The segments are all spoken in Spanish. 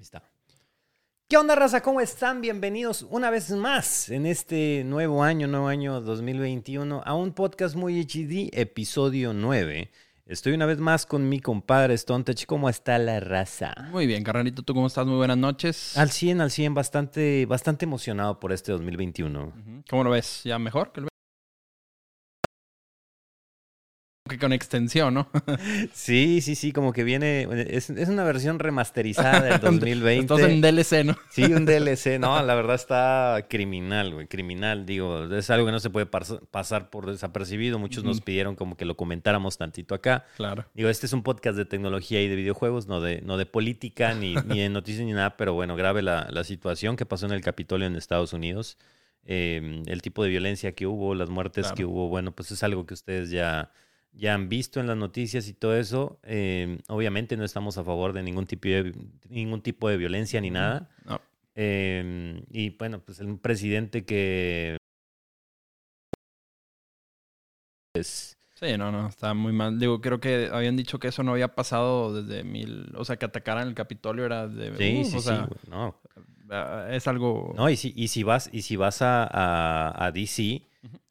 Está. ¿Qué onda, raza? ¿Cómo están? Bienvenidos una vez más en este nuevo año, nuevo año 2021, a un podcast muy HD, episodio 9. Estoy una vez más con mi compadre Stontech. ¿Cómo está la raza? Muy bien, carnalito, ¿tú cómo estás? Muy buenas noches. Al 100, al 100, bastante, bastante emocionado por este 2021. Ujú. ¿Cómo lo ves? ¿Ya mejor que el que con extensión, ¿no? Sí, sí, sí, como que viene, es, es una versión remasterizada del 2020. Estás en DLC, ¿no? Sí, un DLC, no, la verdad está criminal, güey, criminal, digo, es algo que no se puede pas- pasar por desapercibido, muchos nos pidieron como que lo comentáramos tantito acá. Claro. Digo, este es un podcast de tecnología y de videojuegos, no de, no de política, ni, ni de noticias ni nada, pero bueno, grave la, la situación que pasó en el Capitolio en Estados Unidos, eh, el tipo de violencia que hubo, las muertes Claro. que hubo, bueno, pues es algo que ustedes ya, ya han visto en las noticias y todo eso. Eh, obviamente no estamos a favor de ningún tipo de, ningún tipo de violencia ni nada. No. Eh, y bueno, pues un presidente que es... Sí, no, no, está muy mal. Digo, creo que habían dicho que eso no había pasado desde mil... O sea, que atacaran el Capitolio era de... Sí, uh, sí, o sí, sea, no. ah, Es algo... No, y si, y si vas, y si vas a, a, a DC.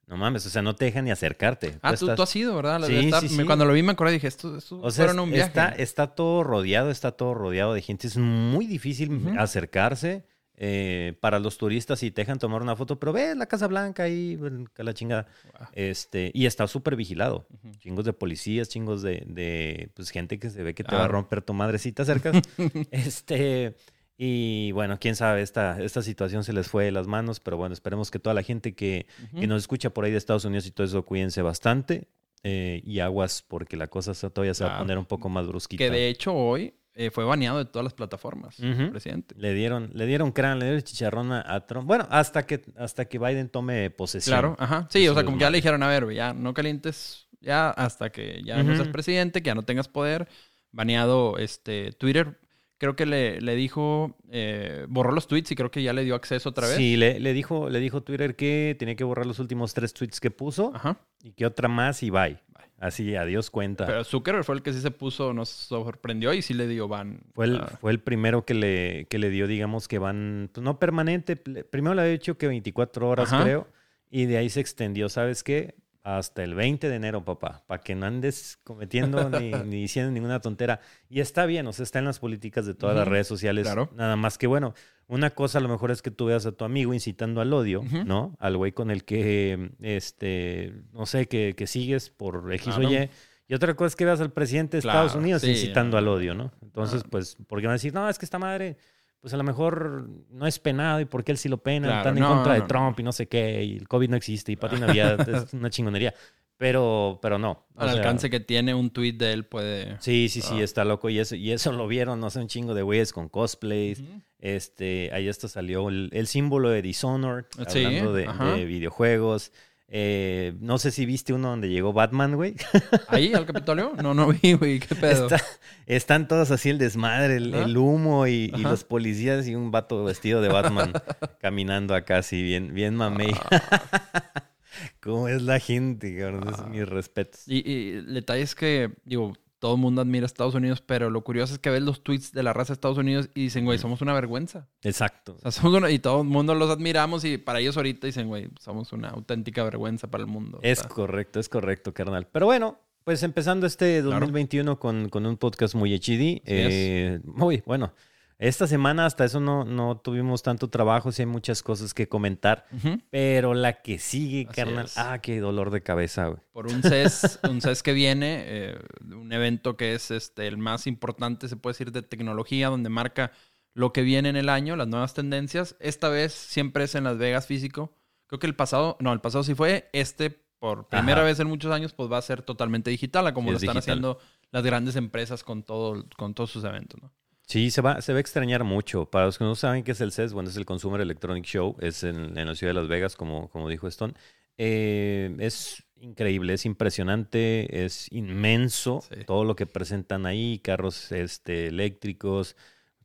No mames, o sea, no te dejan ni acercarte. Ah, Tú tú, estás- tú has ido, ¿verdad? La- Sí, está- sí. Cuando lo vi me acordé dije, esto, esto o sea, fueron un viaje. está, está todo rodeado, está todo rodeado de gente. Es muy difícil acercarse eh, para los turistas y te dejan tomar una foto, pero ve la Casa Blanca ahí, la chingada. Wow. Este, y está súper vigilado. Chingos de policías, chingos de, de pues, gente que se ve que te va a Claro. romper tu madre si te acercas. este, y bueno, quién sabe, esta, esta situación se les fue de las manos, pero bueno, esperemos que toda la gente que, Ujú. que nos escucha por ahí de Estados Unidos y todo eso, cuídense bastante. eh, y aguas, porque la cosa todavía se va a Claro. poner un poco más brusquita. Que de hecho hoy eh, fue baneado de todas las plataformas, Ujú. el presidente. Le dieron, le dieron crán, le dieron chicharrón a, Trump. Bueno, hasta que, hasta que Biden tome posesión. Claro, ajá. Sí, Eso o sea, como que ya le dijeron, a ver, ya no calientes ya hasta que ya no seas presidente, que ya no tengas poder. Baneado este Twitter. Creo que le, le dijo, eh, borró los tweets y creo que ya le dio acceso otra vez. Sí, le, le dijo, le dijo Twitter que tenía que borrar los últimos tres tweets que puso Ajá. y que otra más y bye. Bye. Así, adiós cuenta. Pero Zuckerberg fue el que sí se puso, nos sorprendió y sí le dio ban. fue, el, Ah, fue el primero que le, que le dio, digamos, que van, pues no permanente. Primero le había dicho que 24 horas, Ajá. creo, y de ahí se extendió, ¿sabes qué? Hasta el 20 de enero, papá, para que no andes cometiendo ni, ni diciendo ninguna tontera. Y está bien, o sea, está en las políticas de todas las redes sociales. claro. Nada más que, bueno, una cosa a lo mejor es que tú veas a tu amigo incitando al odio. ¿no? Al güey con el que, este, no sé, que, que sigues por X o. Y. Y otra cosa es que veas al presidente de Estados Unidos sí, incitando al odio, ¿no? Entonces, pues, porque van a decir, no, es que esta madre, pues a lo mejor no es penado y porque él sí lo pena, Claro, están en no, contra de no, no. Trump y no sé qué, y el COVID no existe y Pati Navidad es una chingonería. Pero, pero no. o al sea, alcance que tiene un tweet de él puede. Sí, sí, sí, Ah. está loco. Y eso, y eso lo vieron, no sé, un chingo de güeyes con cosplays. Ujú. Este, ahí esto salió el, el símbolo de Dishonored, Sí, hablando de, de videojuegos. Eh, no sé si viste uno donde llegó Batman, güey. ¿Ahí al Capitolio? No, no vi, güey, qué pedo. Está- están todos así el desmadre, el, humo y, los policías y un vato vestido de Batman caminando acá así, bien, bien mamey. ¿Cómo es la gente, cabrón? Ah. mis respetos. Y, y el detalle es que, digo, todo el mundo admira a Estados Unidos, pero lo curioso es que ves los tweets de la raza de Estados Unidos y dicen, güey, somos una vergüenza. Exacto. O sea, somos una- y todo el mundo los admiramos y para ellos ahorita dicen, güey, somos una auténtica vergüenza para el mundo. Es correcto, es correcto, carnal. Pero bueno, pues empezando este Claro. 2021 con, con un podcast muy HD. eh, muy bueno. Esta semana hasta eso no, no tuvimos tanto trabajo, sí hay muchas cosas que comentar. Pero la que sigue, Así carnal. es. Ah, qué dolor de cabeza, güey. Por un CES, un CES que viene, eh, un evento que es este, el más importante, se puede decir, de tecnología, donde marca lo que viene en el año, las nuevas tendencias. Esta vez siempre es en Las Vegas físico. Creo que el pasado, no, el pasado sí fue. Este, por primera Ajá. vez en muchos años, pues va a ser totalmente digital, a como Sí, lo es están haciendo las grandes empresas con, todo, con todos sus eventos, ¿no? Sí, se va, se va a extrañar mucho. Para los que no saben qué es el CES, bueno, es el Consumer Electronic Show, es en, en la ciudad de Las Vegas, como, como dijo Stone. Eh, es increíble, es impresionante, es inmenso Sí. todo lo que presentan ahí, carros este, eléctricos,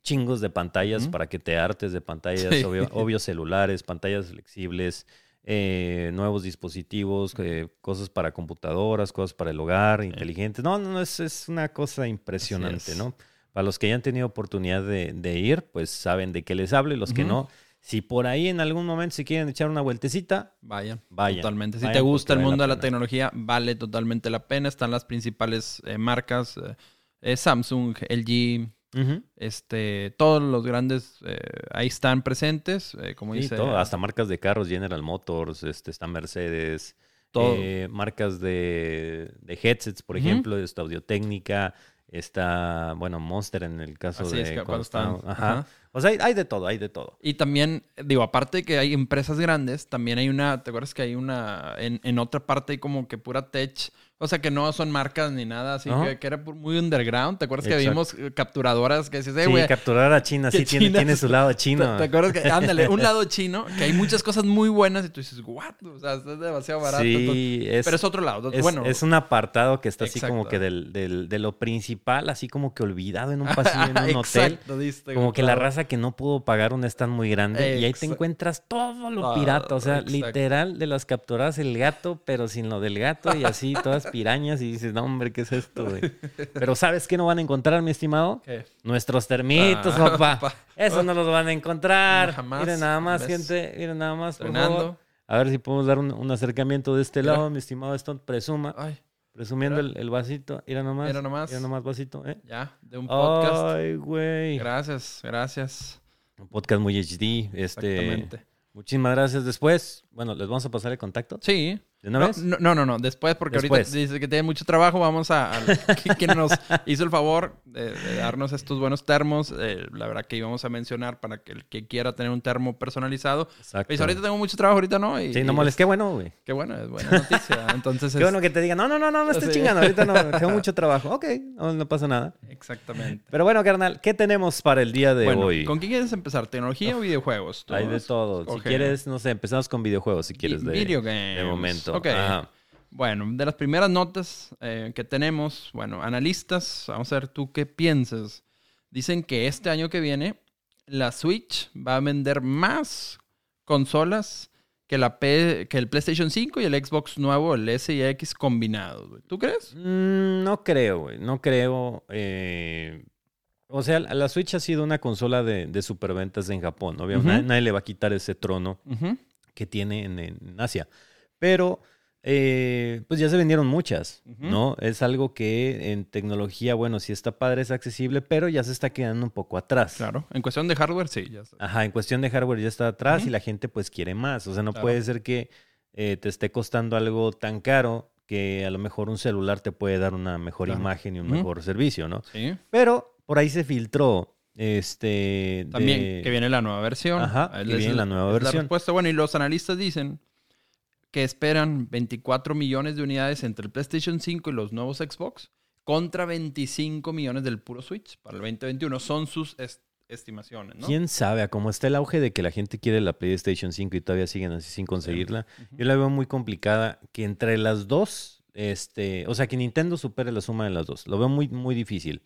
chingos de pantallas para que te hartes de pantallas, Sí. obvio, obvio celulares, pantallas flexibles, eh, nuevos dispositivos, eh, cosas para computadoras, cosas para el hogar, inteligentes. No, no, no, es, es una cosa impresionante, es. ¿no? Para los que hayan tenido oportunidad de, de ir, pues saben de qué les hablo y los que no, si por ahí en algún momento se quieren echar una vueltecita, Vayan. Vayan, Totalmente. Si vayan te gusta el vale mundo la de la tecnología, vale totalmente la pena. Están las principales eh, marcas. eh, eh, Samsung, LG, ujú, este, todos los grandes eh, ahí están presentes. como sí, dice. todo, hasta marcas de carros, General Motors, este, está Mercedes, Todo. marcas de, de headsets, por ejemplo, está Audio-Técnica, está, bueno, Monster en el caso Así de es, que cuando están. ajá. O sea, hay, hay de todo, hay de todo. Y también, digo, aparte de que hay empresas grandes, también hay una, ¿te acuerdas que hay una, en, en otra parte hay como que pura tech, o sea, que no son marcas ni nada, así que, que era muy underground, ¿te acuerdas que vimos eh, capturadoras que decías, eh, sí, güey, capturar a China, sí, tiene, China tiene su lado ¿te, chino. te acuerdas que, ándale, un lado chino, que hay muchas cosas muy buenas y tú dices, what, o sea, es demasiado barato. entonces- Sí, es, pero es otro lado, es, bueno. es un apartado que está así como que del, del- de lo principal, así como que olvidado en un pasillo, en un hotel. Diste Como que la raza que no pudo pagar un stand muy grande y ahí te encuentras todo lo pirata, o sea, literal de las capturadas el gato, pero sin lo del gato y así todas pirañas y dices, no hombre, ¿qué es esto, güey? Pero ¿sabes qué no van a encontrar, mi estimado? ¿Qué? Nuestros termitos, Ah, papá. pa- Eso no los van a encontrar. Jamás. Miren nada más, ¿Ves? gente, miren nada más, por favor. A ver si podemos dar un, un acercamiento de este Mira. lado, mi estimado Stone. Presuma, Ay, presumiendo el, el vasito. Mira nomás. Mira nomás. Mira nomás vasito, ¿eh? ya, de un podcast. Ay, güey. Gracias, gracias. Un podcast muy HD. Este, Exactamente. muchísimas gracias. Después, bueno, ¿les vamos a pasar el contacto? Sí. ¿De una No, vez? no, no, no, después, porque Después. ahorita dice que tiene mucho trabajo. Vamos a. a que- nos hizo el favor de, de darnos estos buenos termos. eh, la verdad que íbamos a mencionar para que el que quiera tener un termo personalizado. Exacto. Pues ahorita tengo mucho trabajo, ahorita no. Y, Sí, no molestes. es- Qué bueno, güey. Qué bueno, es buena noticia. Entonces, Qué es- bueno que te digan, no, no, no, no, no estés Sí. chingando. Ahorita no, tengo mucho trabajo. Ok, no, no pasa nada. Exactamente. Pero bueno, carnal, ¿qué tenemos para el día de bueno, hoy? ¿con qué quieres empezar? ¿Tecnología o videojuegos? Hay de todo. Si quieres, no sé, empezamos con videojuegos, si quieres. De, Video games. de momento. Ok. Ajá. Bueno, de las primeras notas eh, que tenemos, bueno, analistas, vamos a ver tú qué piensas. Dicen que este año que viene la Switch va a vender más consolas que, la P- que el PlayStation 5 y el Xbox nuevo, el S y X combinados. ¿Tú crees? Mm, no creo, güey. No creo. eh, O sea, la Switch ha sido una consola de, de superventas en Japón. Obviamente, Ujú. nadie, nadie le va a quitar ese trono que tiene en, en Asia. Pero, eh, pues ya se vendieron muchas. ¿no? Es algo que en tecnología, bueno, sí está padre, es accesible, pero ya se está quedando un poco atrás. Claro. En cuestión de hardware, sí, ya sé. Ajá, en cuestión de hardware ya está atrás y la gente pues quiere más. O sea, no Claro. puede ser que eh, te esté costando algo tan caro que a lo mejor un celular te puede dar una mejor Claro. imagen y un mejor servicio, ¿no? Sí. Pero por ahí se filtró este También de- que viene la nueva versión. Ajá, que viene la nueva versión. respuesta. Bueno, y los analistas dicen que esperan 24 millones de unidades entre el PlayStation 5 y los nuevos Xbox contra 25 millones del puro Switch para el 2021. Son sus est- estimaciones, ¿no? ¿Quién sabe? A cómo está el auge de que la gente quiere la PlayStation 5 y todavía siguen así sin conseguirla. Yo la veo muy complicada que entre las dos, este, o sea, que Nintendo supere la suma de las dos. Lo veo muy, muy difícil.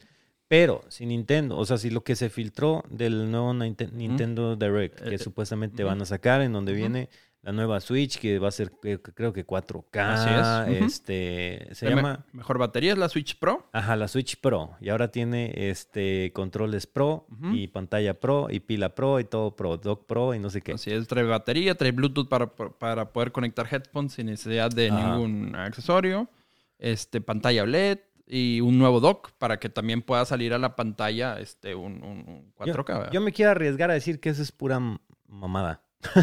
Pero si Nintendo, o sea, si lo que se filtró del nuevo Ninte- Nintendo Direct, que Eh, supuestamente van a sacar, en donde viene la nueva Switch, que va a ser, eh, creo que 4K, Así es, este, se La me- llama... mejor batería es la Switch Pro. Ajá, la Switch Pro. Y ahora tiene este controles Pro y pantalla Pro y pila Pro y todo Pro, dock Pro y no sé qué. Así es, trae batería, trae Bluetooth para, para poder conectar headphones sin necesidad de Ajá. ningún accesorio. Este, pantalla OLED y un nuevo dock para que también pueda salir a la pantalla este, un, un- un 4K. Yo, yo me quiero arriesgar a decir que eso es pura mamada.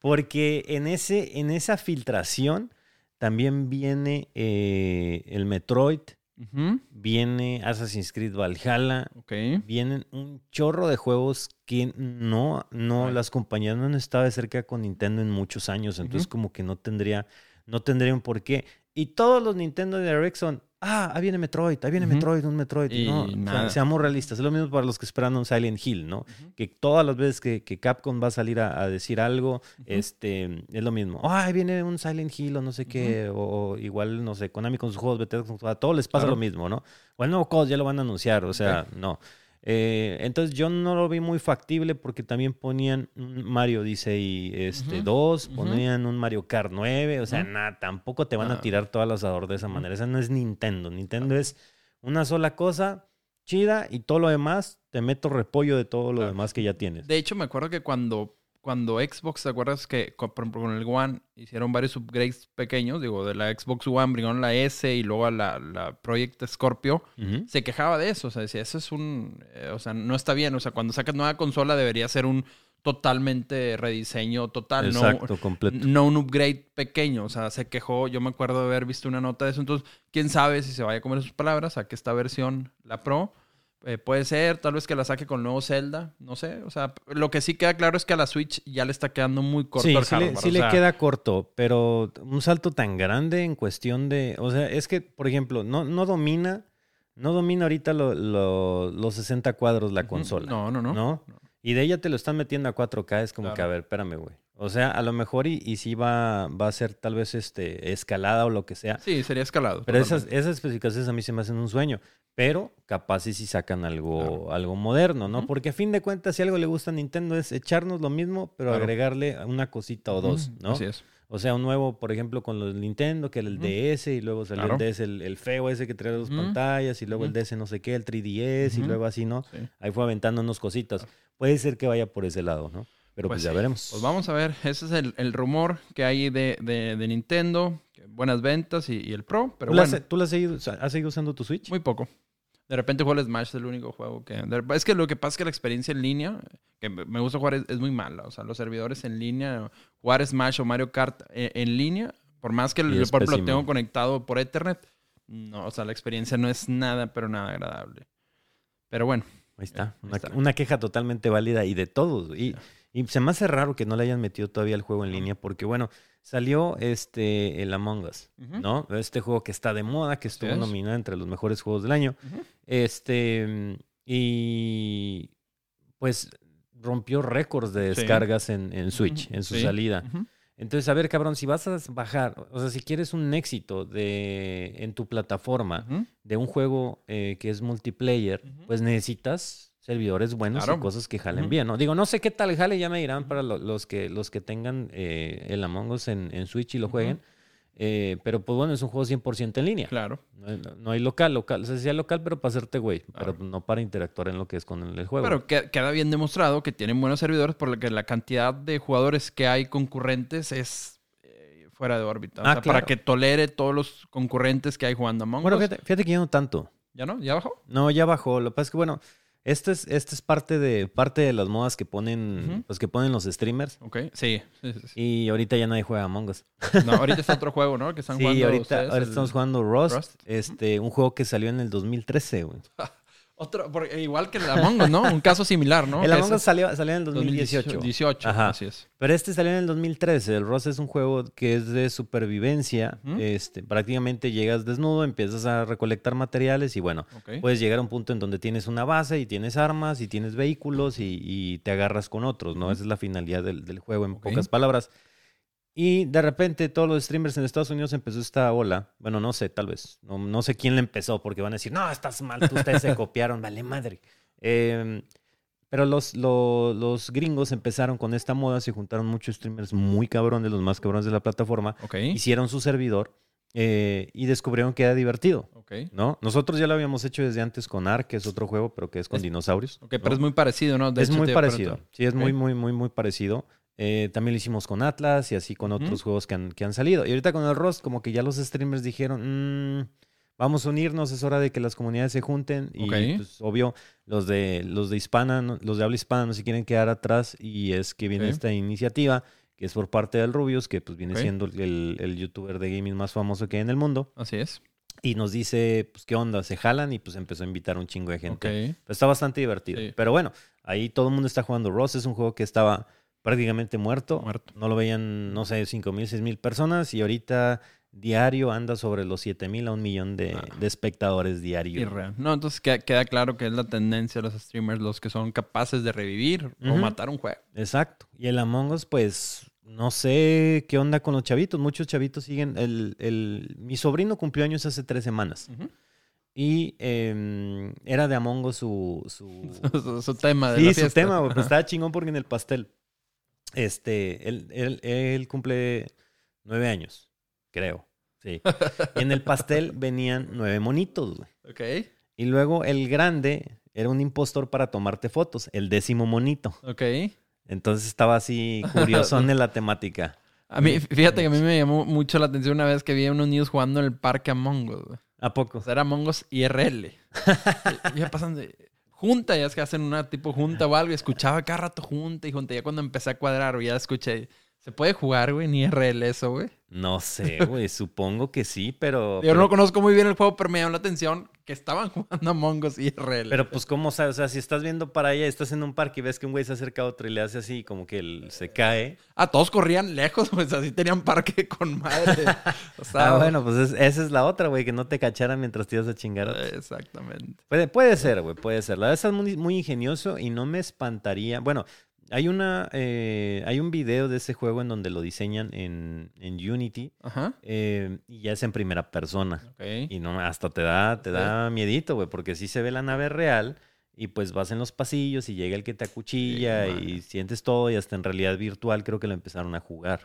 Porque en, ese, en esa filtración también viene eh, el Metroid, viene Assassin's Creed Valhalla, Ok. vienen un chorro de juegos que no, no, las compañías no han estado de cerca con Nintendo en muchos años, entonces como que no tendría, no tendría un porqué. Y todos los Nintendo Direct son, ah, ahí viene Metroid, ahí viene Ujú. Metroid, un Metroid. Y no, o sea, seamos realistas, es lo mismo para los que esperan un Silent Hill, ¿no? Ujú. Que todas las veces que, que Capcom va a salir a, a decir algo, este, es lo mismo. Ah, ahí viene un Silent Hill o no sé qué, o, o igual, no sé, Konami con sus juegos, Bethesda con sus- a todos les pasa Claro. lo mismo, ¿no? O el nuevo COD ya lo van a anunciar, o sea, no. Eh, entonces yo no lo vi muy factible porque también ponían un Mario Odyssey este, Ujú, 2, ujú. ponían un Mario Kart 9, o sea, nada, tampoco te van a tirar todas las ador de esa manera. Esa no es Nintendo. Nintendo es una sola cosa chida y todo lo demás, te meto repollo de todo lo demás que ya tienes. De hecho, me acuerdo que cuando, cuando Xbox, ¿te acuerdas que con, por ejemplo, con el One hicieron varios upgrades pequeños? Digo, de la Xbox One brincaron la S y luego a la, la Project Scorpio. Se quejaba de eso, o sea, decía, eso es un... eh, o sea, no está bien, o sea, cuando sacas nueva consola debería ser un totalmente rediseño total, Exacto, no, completo. no un upgrade pequeño. O sea, se quejó, yo me acuerdo de haber visto una nota de eso, entonces, quién sabe si se vaya a comer sus palabras, a que esta versión, la Pro, eh, puede ser, tal vez que la saque con el nuevo Zelda, no sé. O sea, lo que sí queda claro es que a la Switch ya le está quedando muy corto Sí, sí, le, sí o le queda corto, pero un salto tan grande en cuestión de, o sea, es que, por ejemplo, no, no domina, no domina ahorita lo- lo- los 60 cuadros la consola. No, no, no. ¿no? Y de ella te lo están metiendo a 4K, es como Claro. que, a ver, espérame, güey. O sea, a lo mejor y, y sí va, va a ser tal vez este, escalada o lo que sea. Sí, sería escalado. Pero esas, esas especificaciones a mí se me hacen un sueño. Pero capaz y si sacan algo, algo moderno, ¿no? Porque a fin de cuentas, si algo le gusta a Nintendo es echarnos lo mismo, pero Claro. agregarle una cosita o dos, ¿no? Así es. O sea, un nuevo, por ejemplo, con los Nintendo, que era el. DS, y luego salió Claro. el DS, el, el feo ese que trae dos pantallas, y luego el. DS no sé qué, el 3DS, y luego así, ¿no? Sí. Ahí fue aventando unas cositas. Puede ser que vaya por ese lado, ¿no? Pero pues, Pues ya veremos. Pues vamos a ver, ese es el, el rumor que hay de, de- de Nintendo, buenas ventas y, y el Pro, pero ¿Tú, bueno, has, tú la has seguido, has seguido usando tu Switch? muy poco. De repente juego el Smash, es el único juego que... Es que lo que pasa es que la experiencia en línea, que me gusta jugar, es, es muy mala. O sea, los servidores en línea, jugar Smash o Mario Kart en, en línea, por más que, es por lo tengo conectado por Ethernet, no, o sea, la experiencia no es nada, pero nada agradable. Pero bueno, Ahí está. Ahí Una, está. una queja totalmente válida y de todos. Y, y se me hace raro que no le hayan metido todavía el juego en línea porque, bueno, salió este el Among Us. ¿no? Este juego que está de moda, que estuvo es. nominado entre los mejores juegos del año. Este, y pues rompió récords de Sí. descargas en, en Switch, en su Sí. salida. Entonces, a ver, cabrón, si vas a bajar, o sea, si quieres un éxito de, en tu plataforma de un juego eh, que es multiplayer, pues necesitas servidores buenos Claro. y cosas que jalen bien, ¿no? Digo, no sé qué tal jale, ya me dirán para lo- los, que, los que tengan eh, el Among Us en, en Switch y lo jueguen. Eh, pero pues bueno, es un juego 100% en línea. Claro. No, hay- no hay local, local. O sea, sí hay local, pero para hacerte güey. Claro. Pero no para interactuar en lo que es con el, el juego. Pero que- queda bien demostrado que tienen buenos servidores por lo que la cantidad de jugadores que hay concurrentes es eh, fuera de órbita. O Ah, sea, claro. Para que tolere todos los concurrentes que hay jugando Among bueno, Us. fíjate, fíjate que ya no tanto. ¿Ya no? ¿Ya bajó? No, ya bajó. Lo que pasa es que, bueno, esto es, esto es parte de, parte de las modas que ponen, pues que ponen los streamers. Ok. Sí. sí, sí, sí. Y ahorita ya nadie juega Among Us. No, ahorita está otro juego, ¿no? Que están Sí, jugando ahorita, ustedes, ahorita el- estamos jugando Rust, Rust. este, un juego que salió en el 2013, güey. Otro, porque igual que el Among Us, ¿no? Un caso similar, ¿no? el Among Us salió, salió en el 2018. 2018. Ajá. Así es. Pero este salió en el 2013. El Rust es un juego que es de supervivencia. Ujú. este, prácticamente llegas desnudo, empiezas a recolectar materiales y bueno, puedes llegar a un punto en donde tienes una base y tienes armas y tienes vehículos y, y te agarras con otros, ¿no? Esa es la finalidad del, del juego, en pocas palabras. Y de repente todos los streamers en Estados Unidos empezó esta ola. Bueno, no sé, tal vez. No, no sé quién le empezó porque van a decir, no, estás mal, tú, ustedes se copiaron, vale madre. Eh, pero los, lo- los gringos empezaron con esta moda, se juntaron muchos streamers muy cabrones, los más cabrones de la plataforma, Ok. hicieron su servidor eh, y descubrieron que era divertido. Ok. ¿No? Nosotros ya lo habíamos hecho desde antes con Ark, que es otro juego, pero que es con Es- dinosaurios. Ok, pero ¿no? es muy parecido, ¿no? De es hecho, muy parecido. Sí, es muy, muy, muy, muy parecido. Eh, también lo hicimos con Atlas y así con otros juegos que han, que han salido. Y ahorita con el Rust, como que ya los streamers dijeron, "Mm, vamos a unirnos, es hora de que las comunidades se junten. Y pues, obvio, los de, los de hispana, no- los de habla hispana no se quieren quedar atrás. Y es que viene esta iniciativa, que es por parte del Rubius, que pues viene siendo el, el youtuber de gaming más famoso que hay en el mundo. Así es. Y nos dice, pues, ¿qué onda? Se jalan y pues empezó a invitar a un chingo de gente. Pero está bastante divertido. Sí. Pero bueno, ahí todo el mundo está jugando Ross. Es un juego que estaba prácticamente muerto. Muerto. No lo veían, no sé, 5 mil, 6 mil personas. Y ahorita diario anda sobre los 7 mil a un millón de, Ah. de espectadores diarios. Irreal. No, entonces queda, queda claro que es la tendencia de los streamers los que son capaces de revivir o matar un juego. Exacto. Y el Among Us, pues, no sé qué onda con los chavitos. Muchos chavitos siguen. El, el- mi sobrino cumplió años hace tres semanas. Y em, era de Among Us su, su, su, su tema de Sí, la su tema, pues Ajá. estaba chingón porque en el pastel, este, él, él, él cumple nueve años, creo, sí. Y en el pastel venían nueve monitos, güey. Ok. Y luego el grande era un impostor para tomarte fotos, el décimo monito. Ok. Entonces estaba así curioso en la temática. A mí, fíjate que a mí me llamó mucho la atención una vez que vi a unos niños jugando en el parque Among Us. güey. ¿A poco? O sea, era Among Us IRL. y ya pasan de junta, ya es que hacen una tipo junta o algo. Y escuchaba cada rato junta y junta. Ya cuando empecé a cuadrar, ya escuché. ¿Se puede jugar, güey, en IRL eso, güey? No sé, güey. supongo que sí, pero... Yo no conozco muy bien el juego, pero me llamó la atención que estaban jugando Among Us IRL. Pero pues, ¿cómo sabes? O sea, si estás viendo para allá, estás en un parque y ves que un güey se acerca a otro y le hace así, como que él se cae. Ah, todos corrían lejos, pues así tenían parque con madre. O sea, Ah, bueno, pues es- esa es la otra, güey, que no te cacharan mientras te ibas a chingar. a. Exactamente. Puede, puede ser, güey, puede ser. La verdad es muy, muy ingenioso y no me espantaría. Bueno, hay una, eh, hay un video de ese juego en donde lo diseñan en, en Unity Ajá. eh, y ya es en primera persona. Y no, hasta te da, te Sí. da miedito, güey, porque sí se ve la nave real y pues vas en los pasillos y llega el que te acuchilla Sí, y sientes todo y hasta en realidad virtual creo que lo empezaron a jugar.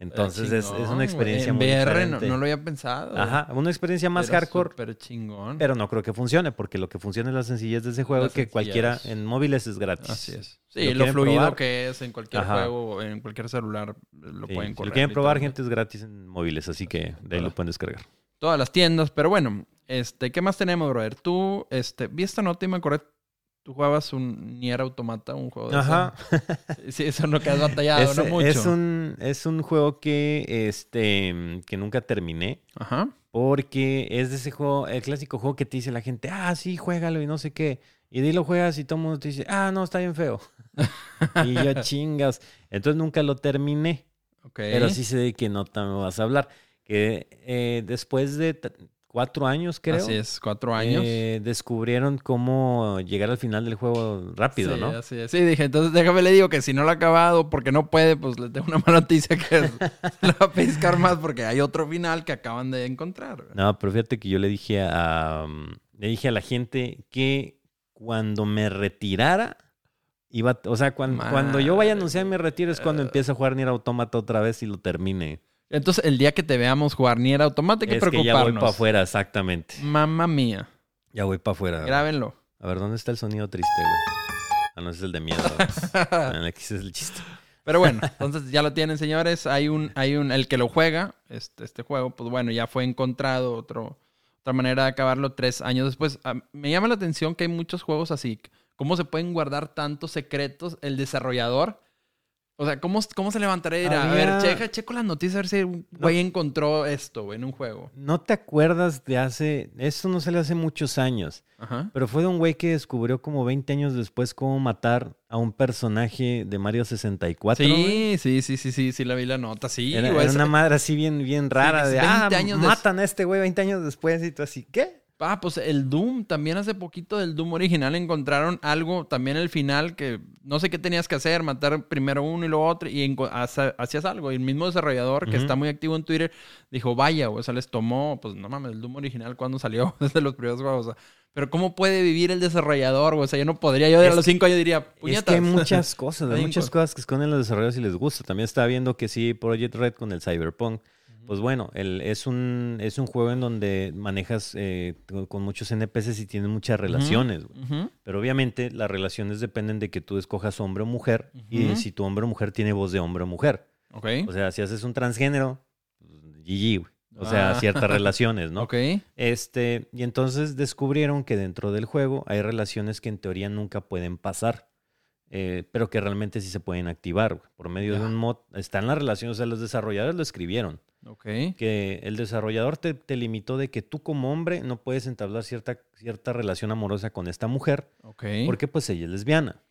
Entonces es, una experiencia güey. muy En VR no, diferente. no lo había pensado. Ajá, una experiencia más Pero hardcore, Súper chingón. pero no creo que funcione, porque lo que funciona es la sencillez de ese juego, La que cualquiera en móviles es gratis. Así es. Si Sí, lo fluido probar- que es en cualquier Ajá. juego, en cualquier celular, lo Sí, pueden si correr. lo quieren probar, gente, es gratis en móviles, así que de ahí lo pueden descargar. Todas las tiendas, pero bueno, este, ¿qué más tenemos, brother? Tú, este, vi esta nota y me acordé, tú jugabas un Nier Automata, un juego de Ajá. eso. Sí, eso no que has batallado, Es, no mucho. es un, es un juego que, este, que nunca terminé. Ajá. Porque es de ese juego, el clásico juego que te dice la gente, ah, sí, juégalo y no sé qué. Y de ahí lo juegas y todo el mundo te dice, ah, no, está bien feo. y yo chingas. Entonces nunca lo terminé. Ok. Pero sí sé de qué nota me vas a hablar. Que eh, después de cuatro años, creo. Así es, cuatro años. eh, descubrieron cómo llegar al final del juego rápido, sí, ¿no? así es. Sí, dije, entonces déjame le digo que si no lo ha acabado porque no puede, pues le tengo una mala noticia que es- lo va a pescar más porque hay otro final que acaban de encontrar. No, pero fíjate que yo le dije a, um, le dije a la gente que cuando me retirara, iba, o sea, cuan- cuando yo vaya a anunciar mi retiro es cuando empiece a jugar Nier Automata otra vez y lo termine. Entonces, el día que te veamos jugar Nier Automata, hay que es que ya voy preocuparnos. para afuera, exactamente. Mamma mía. Ya voy para afuera. Grábenlo. A ver, ¿dónde está el sonido triste, güey? Ah, no, es el de miedo. Ah, aquí es el chiste. Pero bueno, entonces ya lo tienen, señores. Hay un, hay un, el que lo juega, este, este juego, pues bueno, ya fue encontrado otro, otra manera de acabarlo tres años después. Ah, me llama la atención que hay muchos juegos así. ¿Cómo se pueden guardar tantos secretos el desarrollador? O sea, ¿cómo, cómo se levantará y dirá, a ver, checa, checo las noticias a ver si un güey encontró esto, güey, en un juego? ¿No te acuerdas de hace... Eso no se le hace muchos años. Ajá. Pero fue de un güey que descubrió como 20 años después cómo matar a un personaje de Mario 64. güey. Sí, sí, sí, sí, sí, sí, la vi la nota, sí. Era, güey, era esa- una madre así bien, bien rara. Sí, de, 20 ah, años des- matan a este güey 20 años después y tú así, ¿qué? Ah, pues el Doom, también hace poquito del Doom original encontraron algo, también el final, que no sé qué tenías que hacer, matar primero uno y luego otro, y hacías algo. Y el mismo desarrollador, que está muy activo en Twitter, dijo, vaya, o sea, les tomó, pues no mames, el Doom original cuando salió, desde los primeros juegos. o sea, pero ¿cómo puede vivir el desarrollador? O sea, yo no podría, yo a Es los cinco años diría, Es puñetas. que hay muchas cosas, hay muchas cosas. cosas que esconden los desarrolladores y les gusta. También estaba viendo que sí, Project Red con el Cyberpunk. Pues bueno, el- es, un, es un juego en donde manejas eh, con- muchos NPCs y tienes muchas relaciones. Ujú. Pero obviamente las relaciones dependen de que tú escojas hombre o mujer y de si tu hombre o mujer tiene voz de hombre o mujer. Ok. O sea, si haces un transgénero, pues, GG, güey. O sea, Ah. ciertas relaciones, ¿no? Ok. Este, y entonces descubrieron que dentro del juego hay relaciones que en teoría nunca pueden pasar, eh, pero que realmente sí se pueden activar por medio de un mod. Están las relaciones, o sea, los desarrolladores lo escribieron, Ok. que el desarrollador te, te limitó de que tú como hombre no puedes entablar cierta, cierta relación amorosa con esta mujer, Ok. porque pues ella es lesbiana,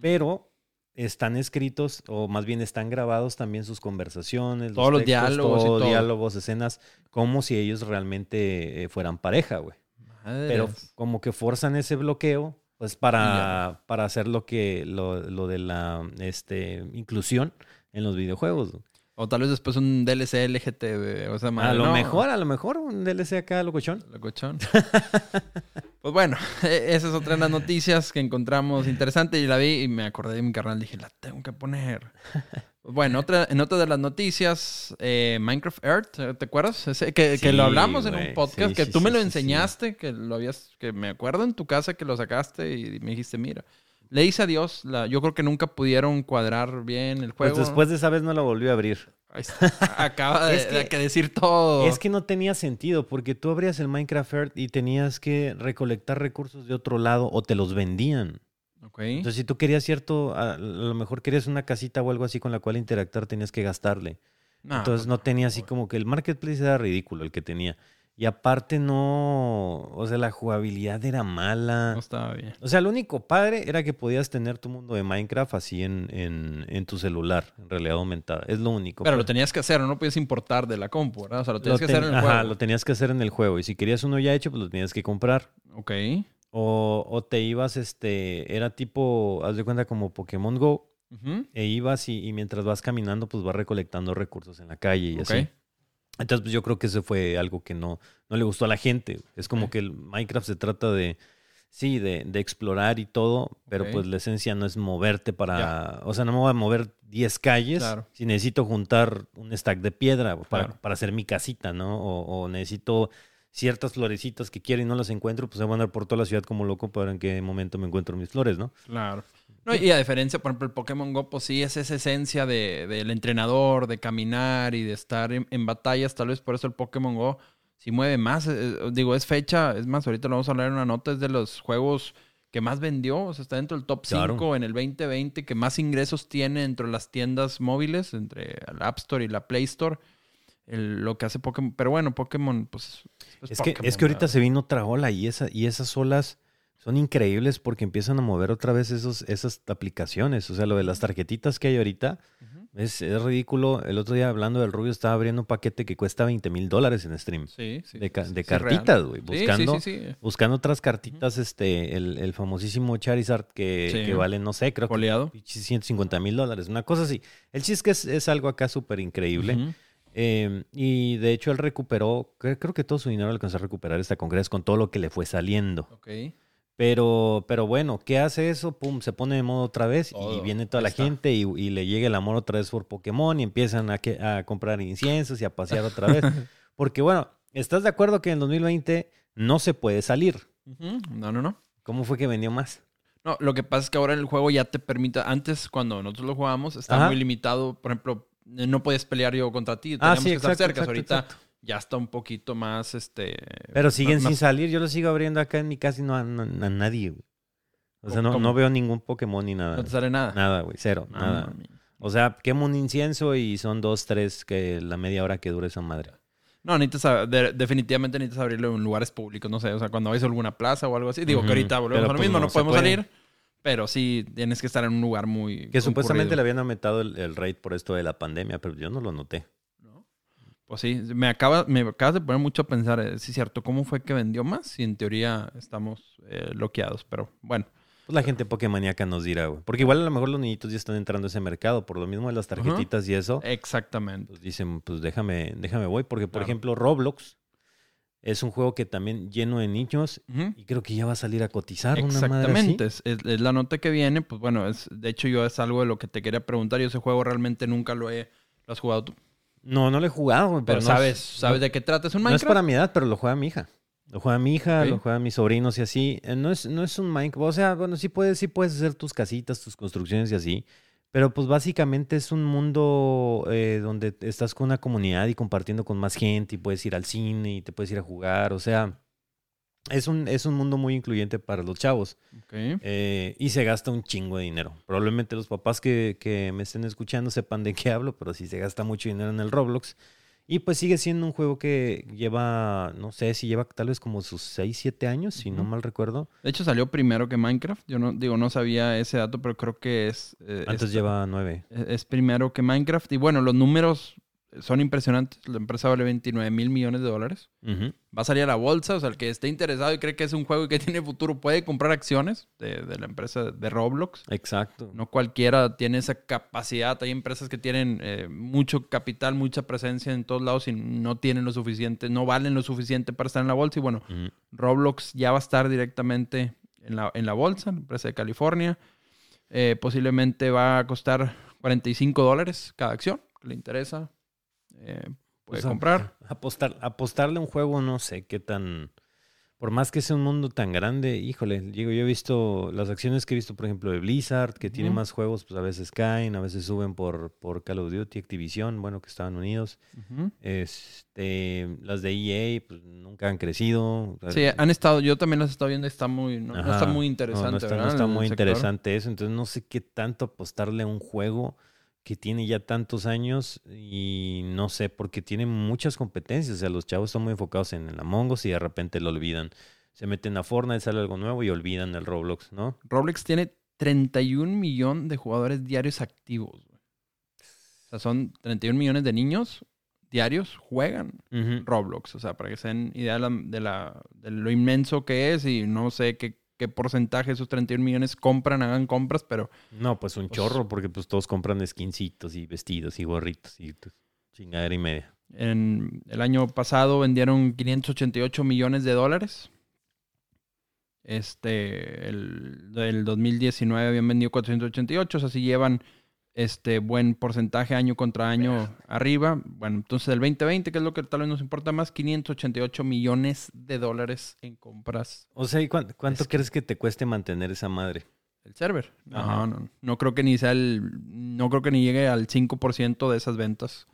pero están escritos, o más bien están grabados también sus conversaciones, Todos los textos, diálogos y todo. diálogos, escenas, como si ellos realmente eh, fueran pareja, güey. Pero como que forzan ese bloqueo, pues para, para hacer lo que, lo, lo de la este, inclusión en los videojuegos. güey. O tal vez después un DLC LGT, o sea, a madre, lo no. mejor, a lo mejor un DLC acá, locochón. Locochón. pues bueno, e- esa es otra de las noticias que encontramos interesante y la vi y me acordé de mi carnal. Dije, la tengo que poner. Bueno, otra, en otra de las noticias, eh, Minecraft Earth, ¿te acuerdas? Ese, que, que lo hablamos en un podcast, Sí, que sí, tú me lo enseñaste, que lo habías, que me acuerdo en tu casa que lo sacaste y me dijiste, mira, le hice adiós, la, yo creo que nunca pudieron cuadrar bien el Pues juego. después de esa vez no lo volvió a abrir. Acaba de, Es que- de que decir todo. Es que no tenía sentido, porque tú abrías el Minecraft Earth y tenías que recolectar recursos de otro lado o te los vendían. Ok. Entonces, si tú querías cierto, a a lo mejor querías una casita o algo así con la cual interactuar, tenías que gastarle. Entonces no tenía así como que el marketplace era ridículo el que tenía. Y aparte no, o sea, la jugabilidad era mala. no estaba bien. O sea, lo único padre era que podías tener tu mundo de Minecraft así en, en, en tu celular, en realidad aumentada. Es lo único. Pero lo tenías que hacer, no lo podías importar de la compu, ¿verdad? O sea, lo tenías Lo que hacer en el ajá, juego. lo tenías que hacer en el juego. Y si querías uno ya hecho, pues lo tenías que comprar. Ok. O, o te ibas, este, era tipo, haz de cuenta como Pokémon Go, Ujú. e ibas y, y mientras vas caminando, pues vas recolectando recursos en la calle y así. Entonces, pues yo creo que eso fue algo que no, no le gustó a la gente. Es como que el Minecraft se trata de, sí, de, de explorar y todo, pero pues la esencia no es moverte para, o sea, no me voy a mover 10 calles Claro. si necesito juntar un stack de piedra para, Claro. para hacer mi casita, ¿no? O, o necesito ciertas florecitas que quiero y no las encuentro, pues se van a andar por toda la ciudad como loco para ver en qué momento me encuentro mis flores, ¿no? Claro. No, y a diferencia, por ejemplo, el Pokémon Go, pues sí, es esa esencia de- del entrenador, de caminar y de estar en, en batallas. Tal vez por eso el Pokémon Go sí mueve más. Eh, eh, digo, es fecha, es más, ahorita lo vamos a hablar en una nota, es de los juegos que más vendió. O sea, está dentro del top 5 Claro. en el 2020, que más ingresos tiene entre las tiendas móviles, entre el App Store y la Play Store. El- lo que hace Pokémon. Pero bueno, Pokémon, pues. pues Es que, es que ahorita ¿verdad? se vino otra ola y, esa, y esas olas son increíbles porque empiezan a mover otra vez esos, esas aplicaciones. O sea, lo de las tarjetitas que hay ahorita es, es ridículo. El otro día hablando del Rubio estaba abriendo un paquete que cuesta 20 mil dólares en stream. Sí, sí. de de sí, cartitas, güey, buscando- Sí, sí, sí. Buscando otras cartitas, este, el, el famosísimo Charizard que, que vale, no sé, creo que Foliado. 150 mil dólares, una cosa así. El chiste es que es, es algo acá súper increíble. Eh, y de hecho él recuperó, cre- creo que todo su dinero alcanzó a recuperar esta congreso con todo lo que le fue saliendo. Ok. Pero, pero bueno, ¿qué hace eso? Pum, se pone de modo otra vez y viene toda Ahí la está. gente y, y le llega el amor otra vez por Pokémon y empiezan a, que- a comprar inciensos y a pasear otra vez. Porque bueno, ¿estás de acuerdo que en el 2020 no se puede salir? No, no, no. ¿Cómo fue que vendió más? No, lo que pasa es que ahora el juego ya te permite. Antes, cuando nosotros lo jugábamos, estaba Ajá. muy limitado. Por ejemplo, eh, no podías pelear yo contra ti. Ah, Teníamos sí, que estar cerca. exacto, ahorita exacto. Ya está un poquito más. este Pero siguen más- sin salir. Yo lo sigo abriendo acá en mi casa y no a, no- a nadie, güey. O sea, no, no veo ningún Pokémon ni nada. No te sale nada. Nada, güey, cero, nada. mami. O sea, quemo un incienso y son dos, tres que la media hora que dure esa madre. No, necesitas, de- definitivamente necesitas abrirlo en lugares públicos, no sé, o sea, cuando vayas a alguna plaza o algo así. Digo que ahorita volvemos pero a lo pues mismo, no podemos puede. salir, pero sí tienes que estar en un lugar muy. Que supuestamente le habían aumentado el, el rate por esto de la pandemia, pero yo no lo noté. Pues sí, me, acaba, me acabas de poner mucho a pensar, eh, sí, cierto, ¿cómo fue que vendió más? Si en teoría estamos eh, bloqueados, pero bueno. Pues la gente Pokémoníaca nos dirá, güey. Porque igual a lo mejor los niñitos ya están entrando a ese mercado, por lo mismo de las tarjetitas y eso. Exactamente. Pues dicen, pues déjame, déjame voy. Porque, por Claro. ejemplo, Roblox es un juego que también lleno de niños y creo que ya va a salir a cotizar una madre así. Exactamente, es, es- es la nota que viene, pues bueno, es, de hecho yo es algo de lo que te quería preguntar, yo ese juego realmente nunca lo he, lo has jugado tú, No, no lo he jugado, güey, pero no sabes, es- sabes de qué trata, es un No es Minecraft. para mi edad, pero lo juega mi hija. Lo juega mi hija, lo juegan mis sobrinos y así. Eh, No es, no es un Minecraft. O sea, bueno, sí puedes, sí puedes hacer tus casitas, tus construcciones y así. Pero pues básicamente es un mundo eh, donde estás con una comunidad y compartiendo con más gente y puedes ir al cine y te puedes ir a jugar. O sea, es un, es un mundo muy incluyente para los chavos. Ok. Eh, y se gasta un chingo de dinero. Probablemente los papás que, que me estén escuchando sepan de qué hablo, pero sí se gasta mucho dinero en el Roblox. Y pues sigue siendo un juego que lleva, no sé si lleva tal vez como sus 6, 7 años, si no mal recuerdo. De hecho salió primero que Minecraft, yo no digo no sabía ese dato, pero creo que es eh, Antes es- lleva 9. es, es primero que Minecraft y bueno, los números son impresionantes, la empresa vale 29 mil millones de dólares. Va a salir a la bolsa, o sea, el que esté interesado y cree que es un juego y que tiene futuro puede comprar acciones de, de la empresa de Roblox. Exacto. No cualquiera tiene esa capacidad. Hay empresas que tienen eh, mucho capital, mucha presencia en todos lados y no tienen lo suficiente, no valen lo suficiente para estar en la bolsa. Y bueno. Roblox ya va a estar directamente en la, en la bolsa, la empresa de California. Eh, posiblemente va a costar 45 dólares cada acción. Que le interesa, eh, puede O sea, comprar. Apostar, apostarle a un juego, no sé qué tan. Por más que sea un mundo tan grande, híjole, digo, yo he visto las acciones que he visto, por ejemplo, de Blizzard, que tiene más juegos, pues a veces caen, a veces suben por, por Call of Duty, Activision, bueno, que estaban unidos. Ujú. Este, las de EA, pues nunca han crecido. Sí, han estado, yo también las he estado viendo está muy, no, no Ajá. está muy interesante, no está, no está muy sector. interesante eso. Entonces no sé qué tanto apostarle a un juego que tiene ya tantos años y no sé, porque tiene muchas competencias. O sea, los chavos están muy enfocados en el Among Us y de repente lo olvidan. Se meten a Fortnite, sale algo nuevo y olvidan el Roblox, ¿no? Roblox tiene 31 millones de jugadores diarios activos. güey. O sea, son 31 millones de niños diarios juegan Roblox. O sea, para que se den idea de, la- de la- de lo inmenso que es y no sé qué, qué porcentaje de esos 31 millones compran, hagan compras, pero No, pues un Pues- chorro, porque pues todos compran skincitos y vestidos y gorritos y pues, chingadera y media. en el año pasado vendieron 588 millones de dólares. Este, el, del 2019 habían vendido 488, o sea, si llevan este buen porcentaje año contra año arriba. Bueno, entonces el 2020, que es lo que tal vez nos importa más, 588 millones de dólares en compras O sea, ¿y cuán- cuánto Es crees que te cueste mantener esa madre? el server. Ajá. No, no, no creo que ni sea el, no creo que ni llegue al 5% de esas ventas.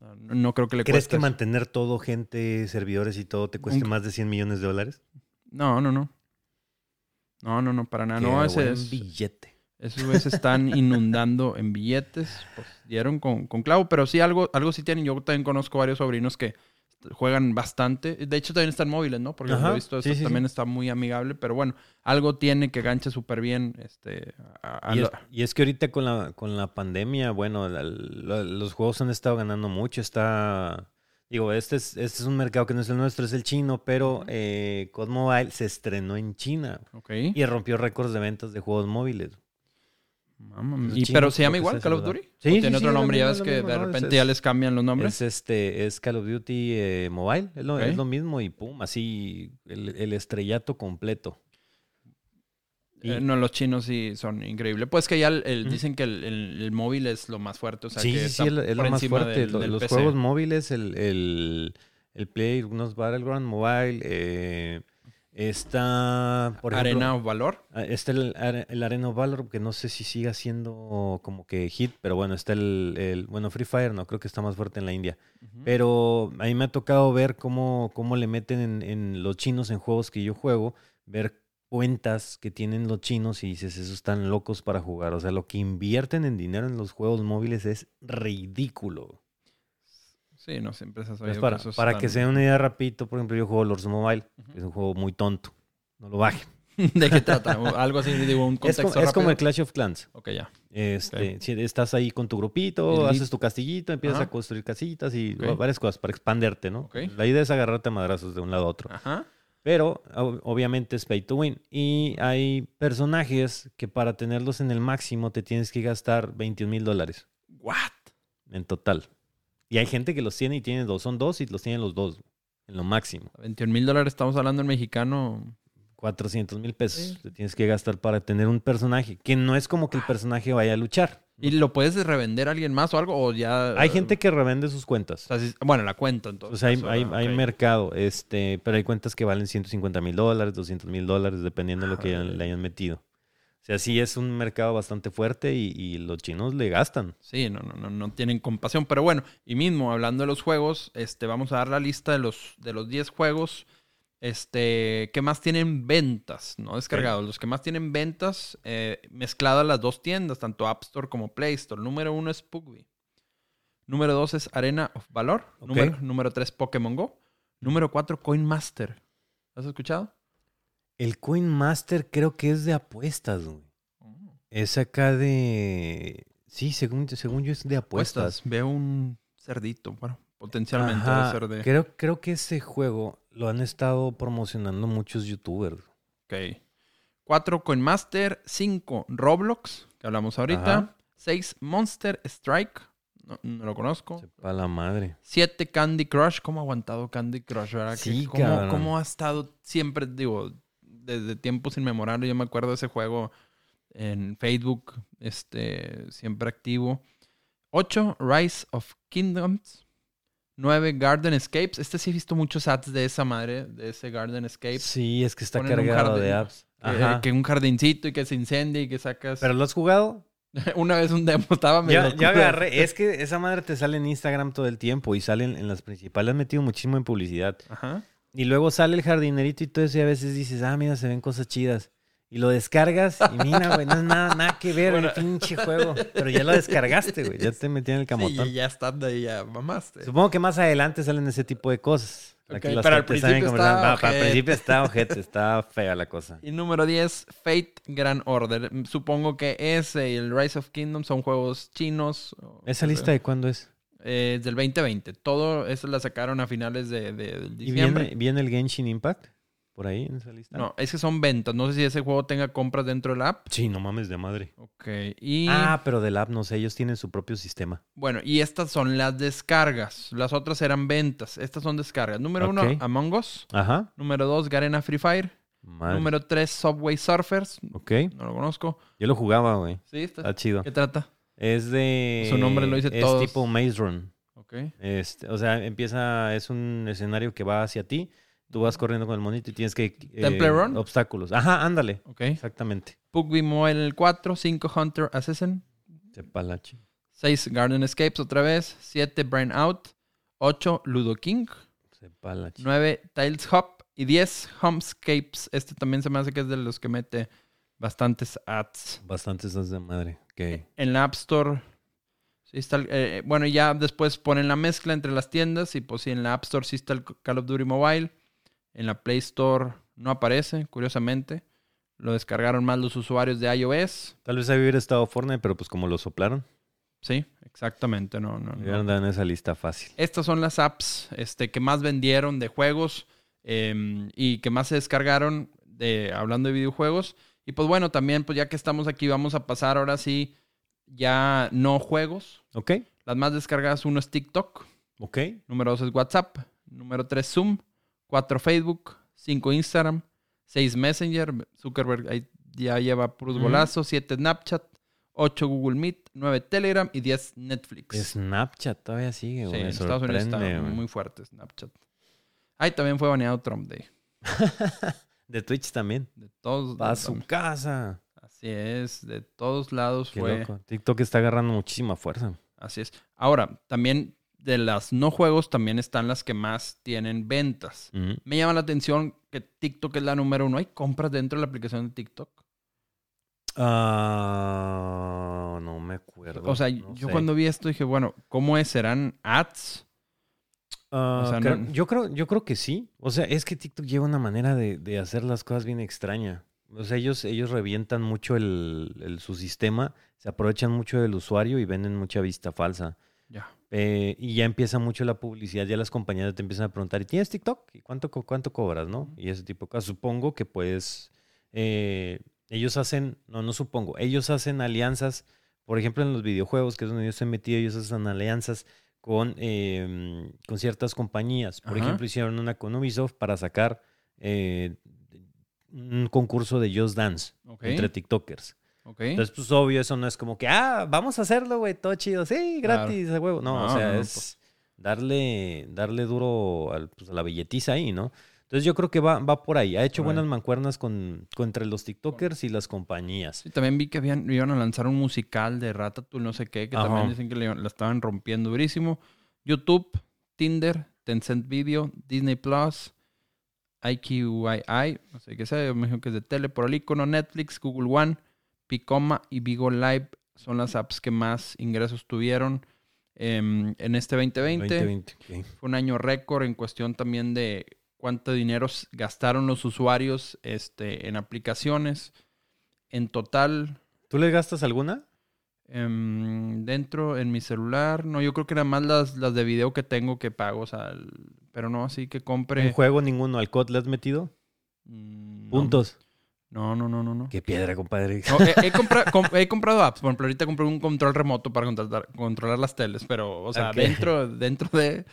No, no creo que le ¿Crees cueste que eso. mantener todo, gente, servidores y todo, te cueste Un- más de 100 millones de dólares? No, no, no. No, no, no, para nada. Qué No, ese buen es, billete. Esos güeyes están inundando en billetes. Pues dieron con, con clavo, pero sí, algo, algo sí tienen. Yo también conozco varios sobrinos que juegan bastante. De hecho, también están móviles, ¿no? Porque lo he visto, sí, sí, también está muy amigable. Pero bueno, algo tiene que ganche súper bien. Este, a- a Y es, lo- y es que ahorita con la, con la pandemia, bueno, la- la- los juegos han estado ganando mucho. Está. Digo, este es, este es un mercado que no es el nuestro, es el chino, pero eh, COD Mobile se estrenó en China y rompió récords de ventas de juegos móviles. Mamá. ¿Y, pero se llama igual Call of. Duty? Sí, ¿O sí, tiene sí, otro nombre? ya ves que mismo, de repente es- ya les cambian los nombres. Es este, es Call of Duty eh, Mobile, es lo, Ok. es lo mismo y pum, así el, el estrellato completo. Y- Eh, no, los chinos sí son increíbles. Pues que ya el, dicen que el, el- el móvil es lo más fuerte. O sea, sí, que sí, está sí, es, lo- es por lo más fuerte. del- Lo- del los PC. juegos móviles, el, el, el Play, unos Battleground Mobile, eh, está, por ejemplo, Arena of Valor. ah, está el, el Arena of Valor, que no sé si siga siendo como que hit, pero bueno, está el, el- bueno, Free Fire, no, creo que está más fuerte en la India. Pero a mí me ha tocado ver cómo, cómo le meten en, en los chinos en juegos que yo juego, ver cuentas que tienen los chinos y dices, esos están locos para jugar. O sea, lo que invierten en dinero en los juegos móviles es ridículo. Sí, no, para esos para que se den una idea rapidito, por ejemplo, yo juego Lords Mobile, Ujú. que es un juego muy tonto. No lo bajen. ¿De qué trata? Algo así, digo, un Es contexto como, es como el. Clash of Clans. Ok, ya. Este, si estás ahí con tu grupito, haces tu castillito, empiezas Ajá. a construir casitas y varias cosas para expanderte, ¿no? La idea es agarrarte a madrazos de un lado a otro. Ajá. Pero ob- obviamente es pay to win. Y hay personajes que para tenerlos en el máximo te tienes que gastar 21 mil dólares What? en total. Y hay gente que los tiene y tiene dos. Son dos y los tienen los dos en lo máximo. 21 mil dólares estamos hablando en mexicano. 400 mil pesos te tienes que gastar para tener un personaje. Que no es como que el personaje vaya a luchar. ¿Y lo puedes revender a alguien más o algo? ¿O ya...? Hay gente que revende sus cuentas. o sea, sí- bueno, la cuenta entonces. O sea, hay, hay, ah, hay mercado, este, pero hay cuentas que valen 150 mil dólares, 200 mil dólares, dependiendo de lo que le hayan metido. O sea, sí es un mercado bastante fuerte y, y los chinos le gastan. Sí, no, no, no, no tienen compasión. Pero bueno, y mismo, hablando de los juegos, este, vamos a dar la lista de los, de los 10 juegos este, que más tienen ventas, no descargados. Los que más tienen ventas eh, mezcladas las dos tiendas, tanto App Store como Play Store. Número uno es Pugby. Número dos es Arena of Valor. Número, número tres, Pokémon Go. Número cuatro, Coin Master. ¿Has escuchado? El Coin Master creo que es de apuestas, güey. Es acá de... Sí, según, según yo es de apuestas. Apuestas. Veo un cerdito. Bueno, potencialmente Ajá, debe ser de... creo, creo que ese juego lo han estado promocionando muchos youtubers. Ok. 4 Coinmaster, 5 Roblox, que hablamos ahorita. Ajá. 6 Monster Strike, no, no lo conozco. Sepa la madre. 7 Candy Crush, ¿cómo ha aguantado Candy Crush? Sí, ¿cómo, cabrón. cómo ha estado siempre, digo, desde tiempos inmemorables? Yo me acuerdo de ese juego En Facebook, este, siempre activo. 8, Rise of Kingdoms. 9, Garden Escapes. Este sí he visto muchos ads de esa madre, de ese Garden Escapes. Sí, es que está Ponen cargado jardín. de apps. Que, un jardincito y que se incendia y que sacas. ¿Pero lo has jugado? Una vez un demo estaba medio. Oscuro. agarré. Es que esa madre te sale en Instagram todo el tiempo y salen en las principales. Han metido muchísimo en publicidad. Ajá. Y luego sale el jardinerito y todo eso y a veces dices, ah, mira, se ven cosas chidas. Y lo descargas y mira, güey, no es nada, nada que ver Bueno. el pinche juego. Pero ya lo descargaste, güey. Ya te metí en el Sí, camotón. ya, ya estando ahí, ya mamaste. Supongo que más adelante salen ese tipo de cosas. Aquí Ok, las pero que al te saben principio está No, para el principio está ojete, está fea la cosa. Y número 10, Fate Grand Order. Supongo que ese y el Rise of Kingdom son juegos chinos. ¿Esa lista de cuándo es? Eh, es del 2020. Todo eso la sacaron a finales de, de- del ¿Y diciembre. viene, viene el Genshin Impact? ¿Por ahí en esa lista? No, es que son ventas. No sé si ese juego tenga compras dentro del app. Sí, no mames de madre. Ok. Y Ah, pero del app no sé, ellos tienen su propio sistema. bueno, y estas son las descargas. Las otras eran ventas. Estas son descargas. Número uno, Among Us. Ajá. Número dos, Garena Free Fire. Madre. Número tres, Subway Surfers. Ok. No lo conozco. Yo lo jugaba, güey. Sí, está. Está chido. ¿Qué trata? Es de. Su nombre lo dice es todos. tipo Maze Run. Ok. Este, o sea, empieza. Es un escenario que va hacia ti. Tú vas corriendo con el monito y tienes que. eh, ¿Temple Run? Obstáculos. Ajá, ándale. Ok. Exactamente. PUBG Mobile 4, 5 Hunter Assassin, Sepalachi. 6 Garden Escapes otra vez, 7 Brain Out, 8 Ludo King, Sepalachi. 9 Tiles Hop y 10 Homescapes. Este también se me hace que es de los que mete bastantes ads. Bastantes dos de madre. En la App Store, sí está el- eh, bueno, y ya después ponen la mezcla entre las tiendas y pues sí, en la App Store sí está el Call of Duty Mobile. En la Play Store no aparece, curiosamente. Lo descargaron más los usuarios de iOS. Tal vez ahí hubiera estado Fortnite, pero pues como lo soplaron, Sí, exactamente. No, no, no. dado en esa lista fácil. Estas son las apps este, que más vendieron de juegos eh, y que más se descargaron de, hablando de videojuegos. Y pues bueno, también, pues ya que estamos aquí, vamos a pasar ahora sí ya no juegos. Ok. Las más descargadas, uno es TikTok, Ok. número dos es WhatsApp, número tres Zoom, cuatro Facebook, cinco Instagram, seis Messenger, Zuckerberg ahí ya lleva puros Ujú. golazos, siete Snapchat, ocho Google Meet, nueve Telegram y diez Netflix. Snapchat todavía sigue, Sí, en Estados Unidos está muy fuerte Snapchat. Ahí también fue baneado Trump de, De Twitch también. de todos. Va a su casa. así es, de todos lados Qué fue. loco. TikTok está agarrando muchísima fuerza. Así es. Ahora, también de las no juegos, también están las que más tienen ventas. Me llama la atención que TikTok es la número uno. ¿Hay compras dentro de la aplicación de TikTok? Ah, no me acuerdo. O sea, No yo sé. cuando vi esto dije, bueno, ¿cómo es? ¿Serán ads? Ah, o sea, creo- no- yo, creo, yo creo que sí. O sea, es que TikTok lleva una manera de, de hacer las cosas bien extraña. O sea, ellos, ellos revientan mucho el, el- su sistema, se aprovechan mucho del usuario y venden mucha vista falsa. Ya. Eh, y ya empieza mucho la publicidad, ya las compañías te empiezan a preguntar, ¿y tienes TikTok? ¿Y cuánto, cuánto cobras, no? Y ese tipo de cosas. Supongo que pues eh, ellos hacen, no, no supongo, ellos hacen alianzas, por ejemplo en los videojuegos, que es donde yo estoy metido, ellos hacen alianzas con, eh, con ciertas compañías. Por Ajá. ejemplo, hicieron una con Ubisoft para sacar eh, un concurso de Just Dance entre TikTokers. ok. Entonces, pues obvio, eso no es como que, ah, vamos a hacerlo, güey, todo chido, sí, Claro. gratis, a huevo. No, o sea, no, es darle, darle duro al- pues, a la billetiza ahí, ¿no? Entonces yo creo que va, va por ahí. Ha hecho buenas mancuernas con, con entre los TikTokers y las compañías. Sí, también vi que habían, iban a lanzar un musical de Ratatouille, no sé qué, que Ajá. también dicen que le- la estaban rompiendo durísimo. YouTube, Tinder, Tencent Video, Disney Plus, IQII, no sé qué sea, me imagino que es de tele, por el icono, Netflix, Google One, Picoma y Vigo Live son las apps que más ingresos tuvieron em, en este 2020. 2020. ok. Fue un año récord en cuestión también de cuánto dinero gastaron los usuarios este, en aplicaciones. En total, ¿Tú le gastas alguna? em, dentro en mi celular, no, yo creo que nada más las, las de video que tengo que pago, o sea, el- pero no así que compre. ¿En juego ninguno? ¿Al COD le has metido? Mm, no. Puntos. No, no, no, no. no. Qué piedra, compadre. No, he, he compra- com- he comprado apps. Por ejemplo, ahorita compré un control remoto para controlar, controlar las teles, pero, o sea, Ok. dentro, dentro de,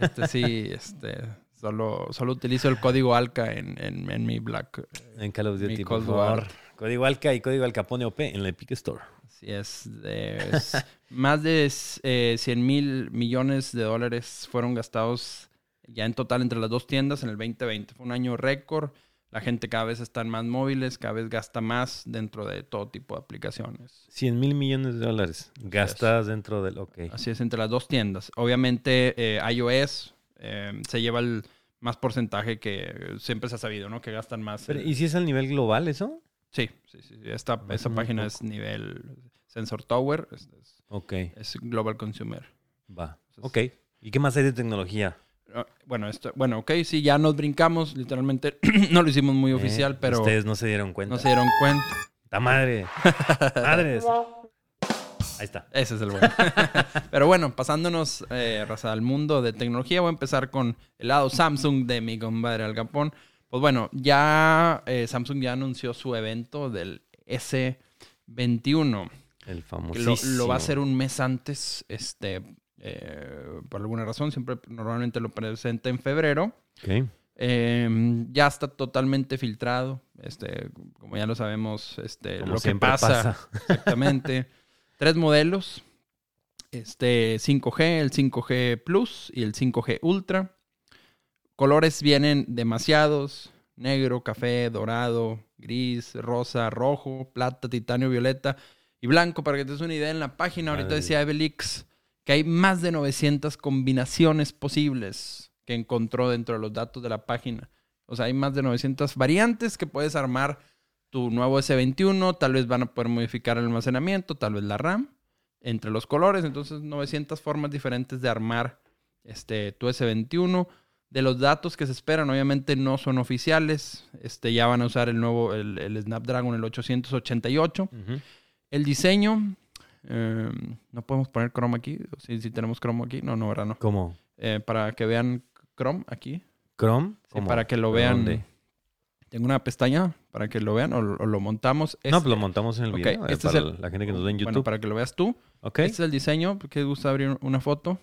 este, sí, este, Solo, solo utilizo el código ALCA en, en, en mi Black. En Call of Duty, por favor. Código Alca y código Alcapone OP en la Epic Store. Así es. más de eh, 100 mil millones de dólares fueron gastados ya en total entre las dos tiendas en el 2020. Fue un año récord. La gente cada vez está más móviles, cada vez gasta más dentro de todo tipo de aplicaciones. 100 mil millones de dólares gastadas dentro del... Ok. Así es, entre las dos tiendas. Obviamente, eh, iOS eh, se lleva el más porcentaje que siempre se ha sabido, ¿no? Que gastan más. Pero, eh, ¿Y si es al nivel global eso? Sí, sí, sí. Esta, Bajó esa página es nivel Sensor Tower, es, es- Ok, es Global Consumer. va. Entonces- Ok. ¿Y qué más hay de tecnología? Ah, Bueno, esto, bueno, ok, sí, ya nos brincamos, literalmente no lo hicimos muy oficial, Eh, pero Ustedes no se dieron cuenta. no se dieron cuenta. ¡Ta madre! ¡Madres! Ahí está. Ese es el bueno. pero bueno, pasándonos, eh, raza, al mundo de tecnología, voy a empezar con el lado Samsung de mi compadre Al Capón. Pues bueno, ya eh, Samsung ya anunció su evento del S21. El famosísimo. lo, lo va a hacer un mes antes, este, eh, por alguna razón, siempre normalmente lo presenta en febrero. Ok. Eh, ya está totalmente filtrado. Este, como ya lo sabemos, este, Como lo que pasa, exactamente. Tres modelos. Este 5G, el 5G Plus y el 5G Ultra. Colores vienen demasiados. Negro, café, dorado, gris, rosa, rojo, plata, titanio, violeta y blanco. Para que te des una idea, en la página ahorita decía Evelix que hay más de 900 combinaciones posibles que encontró dentro de los datos de la página. O sea, hay más de 900 variantes que puedes armar tu nuevo S21. Tal vez van a poder modificar el almacenamiento, tal vez la RAM, entre los colores. Entonces, 900 formas diferentes de armar este, tu S21. De los datos que se esperan, obviamente no son oficiales. Este, ya van a usar el nuevo, el, el Snapdragon, el 888. Ujú. El diseño, eh, no podemos poner Chrome aquí. Si si tenemos Chrome aquí, no, no, ¿verdad? No. ¿Cómo? Eh, para que vean Chrome aquí. ¿Chrome? Sí, ¿Cómo? para que lo ¿De vean. dónde? Tengo una pestaña para que lo vean o, o lo montamos. No, Es- pues lo montamos en el video. eh, este es para el- la gente que nos ve en Bueno, YouTube. para que lo veas tú. Ok. Este es el diseño. ¿Qué gusta abrir una foto?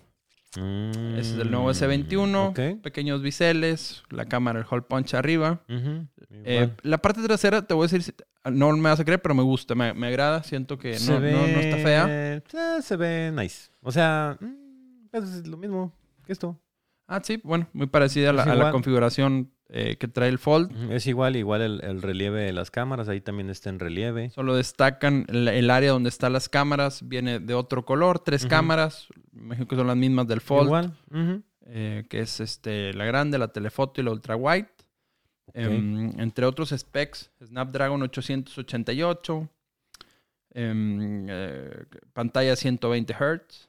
Este es el nuevo Mm, S21. Ok. Pequeños biseles. La cámara, el hole punch arriba. Eh, Igual. la parte trasera, te voy a decir, no me vas a creer, pero me gusta, me, me agrada. Siento que no, no, no está fea. eh, se ve nice. O sea, mm, pues es lo mismo que esto. Ah, sí, bueno, muy parecida a la, Es a la igual. configuración eh, que trae el Fold. Es igual, igual el, el relieve de las cámaras. Ahí también está en relieve. Solo destacan el, el área donde están las cámaras, viene de otro color, tres cámaras, me imagino que son las mismas del Fold, Igual. eh, que es este, la grande, la telefoto y la ultra wide. Em, entre otros specs, Snapdragon 888, em, eh, pantalla 120 Hz,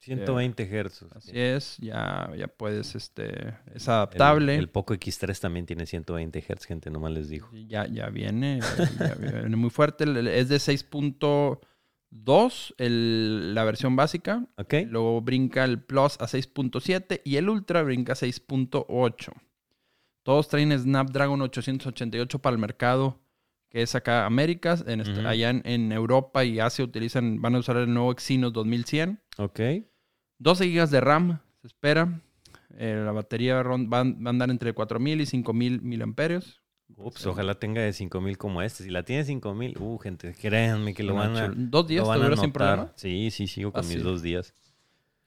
120 Hz. así es, ya, ya puedes, este, es adaptable. el Poco X3 también tiene 120 Hz, gente, nomás les digo. Ya, ya viene, ya viene muy fuerte. Es de 6.2 el- la versión básica. ¿Ok? Luego brinca el Plus a 6.7 y el Ultra brinca a 6.8. Todos traen Snapdragon 888 para el mercado que es acá Américas. En Ujú. Allá en, en Europa y Asia utilizan, van a usar el nuevo Exynos 2100. Ok. 12 GB de RAM se espera. Eh, la batería va, va a andar entre 4000 y 5000 miliamperios. Ups, ojalá tenga de 5000 como este. Si la tiene 5000, uh, gente, créanme que lo van a. Dos días lo van a sin problema. Sí, sí, sigo con Ah, mis sí. dos días.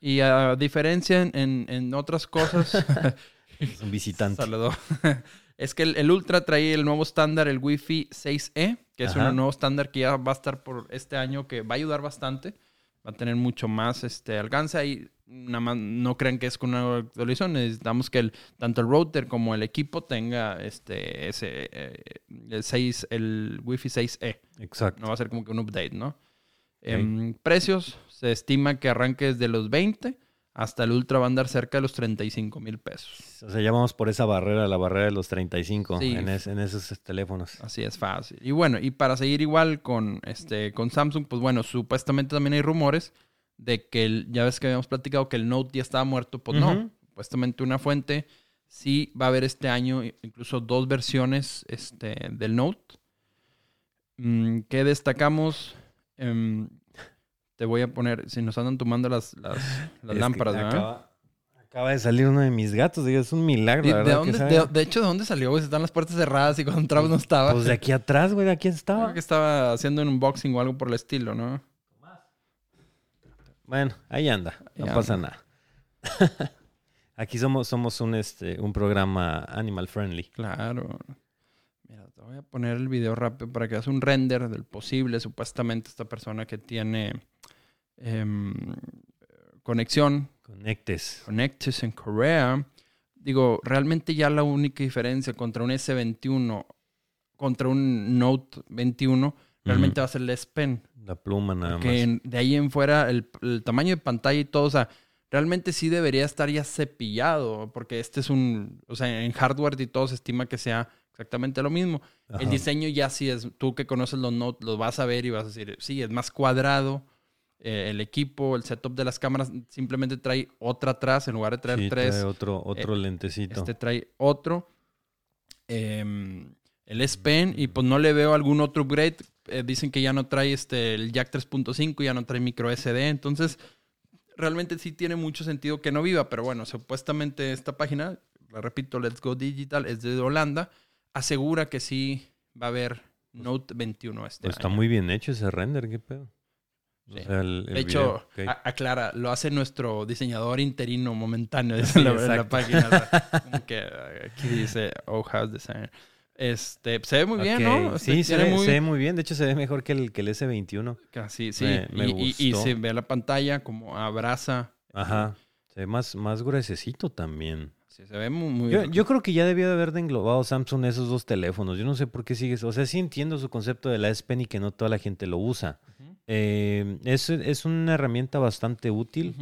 Y a diferencia en, en- otras cosas, Es un visitante. Saludó. es que el, el Ultra trae el nuevo estándar, el Wi-Fi 6E, que es Ajá. un nuevo estándar que ya va a estar por este año, que va a ayudar bastante. Va a tener mucho más este, alcance. Ahí nada más no crean que es con una actualización. Necesitamos que el, tanto el router como el equipo tenga este, ese, eh, el, 6, el Wi-Fi 6E. Exacto. No va a ser como que un update, ¿no? Em, precios, se estima que arranque desde los 20 hasta el Ultra va a andar cerca de los 35 mil pesos. O sea, ya vamos por esa barrera, la barrera de los 35 Sí. en, es- en esos teléfonos. Así es fácil. Y bueno, y para seguir igual con, este, con Samsung, pues bueno, supuestamente también hay rumores de que el, ya ves que habíamos platicado que el Note ya estaba muerto, pues no. Supuestamente una fuente sí va a haber este año incluso dos versiones este, del Note. Mm, ¿Qué destacamos? Em, te voy a poner, si nos andan tomando las, las, lámparas, ¿verdad? acaba, Acaba de salir uno de mis gatos, es un milagro. ¿De, la de verdad, dónde- de- hecho, ¿de dónde salió? güey? Están las puertas cerradas y cuando entramos no estaba. Pues de aquí atrás, güey, de aquí Creo estaba. que estaba haciendo un unboxing o algo por el estilo, ¿no? Bueno, ahí anda, no pasa nada. Aquí somos, somos un, este, un programa animal friendly. Claro. Mira, te voy a poner el video rápido para que hagas un render del posible, supuestamente, esta persona que tiene em, conexión, Conectes. Connectus en Corea. Digo, realmente ya la única diferencia contra un S21, contra un Note 21, realmente va a ser el S Pen. La pluma nada Que más. en- de ahí en fuera, el, el tamaño de pantalla y todo, o sea, realmente sí debería estar ya cepillado, porque este es un, o sea, en hardware y todo se estima que sea exactamente lo mismo. Ajá. El diseño ya sí es, tú que conoces los Note, los vas a ver y vas a decir, sí, es más cuadrado. Eh, el equipo, el setup de las cámaras simplemente trae otra atrás en lugar de traer Sí, tres. trae otro, otro lentecito. Este trae otro. em, el S Pen y pues no le veo algún otro upgrade. Eh, dicen que ya no trae este el jack 3.5, ya no trae micro SD. Entonces, realmente sí tiene mucho sentido que no viva. Pero bueno, supuestamente esta página, la repito, Let's Go Digital, es de Holanda, asegura que sí va a haber Note 21 este Pues está año. muy bien hecho ese render, qué pedo. O Sí. sea, el- el De hecho, aclara, lo hace nuestro diseñador interino momentáneo dice la, en la página. como que eh, aquí dice Oh House Designer. Este, se ve muy bien, ¿no? Este, Sí, se ve, muy- se ve muy bien. De hecho, se ve mejor que el, que el S21. Casi, sí. me- me y, y- y gustó. se ve la pantalla como abraza. Ajá. Se ve más, más gruesecito también. Sí, se ve muy, muy Yo, bien. yo creo que ya debió de haber de englobado Samsung esos dos teléfonos. Yo no sé por qué sigues. O sea, sí entiendo su concepto de la S Pen y que no toda la gente lo usa. Ujú. Eh, es, es una herramienta bastante útil.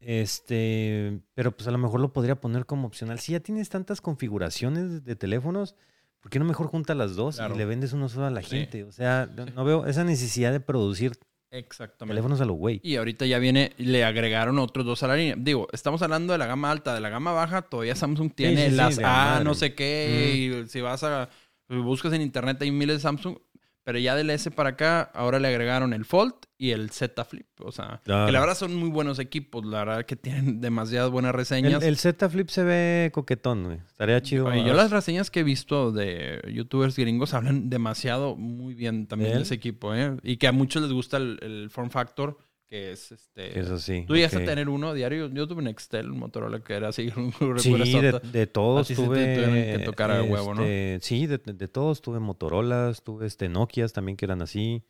Este, pero pues a lo mejor lo podría poner como opcional. Si ya tienes tantas configuraciones de, teléfonos, ¿por qué no mejor junta las dos Claro. y le vendes uno solo a la Sí. gente? O sea, no- no veo esa necesidad de producir Exactamente. teléfonos a lo güey. Y ahorita ya viene, le agregaron otros dos a la línea. Digo, estamos hablando de la gama alta, de la gama baja, todavía Samsung tiene sí, sí, las A, madre. no sé qué, y si vas a, buscas en internet hay miles de Samsung, pero ya del S para acá, ahora le agregaron el Fold y el Z Flip. O sea, que la verdad son muy buenos equipos, la verdad que tienen demasiadas buenas reseñas. el Z Flip se ve coquetón, güey. Estaría chido. Oye, yo las reseñas que he visto de youtubers gringos hablan demasiado muy bien también ¿De ese equipo, ¿eh? Y que a muchos les gusta el, el form factor, que es este... Que Eso sí. Tú llegaste ok. a tener uno diario. Yo tuve un Excel, un Motorola que era así. Un Sí, de, todos te tuve. que tocar a huevo, ¿no? este, Sí, de, de todos tuve Motorolas, tuve este Nokias también que eran así.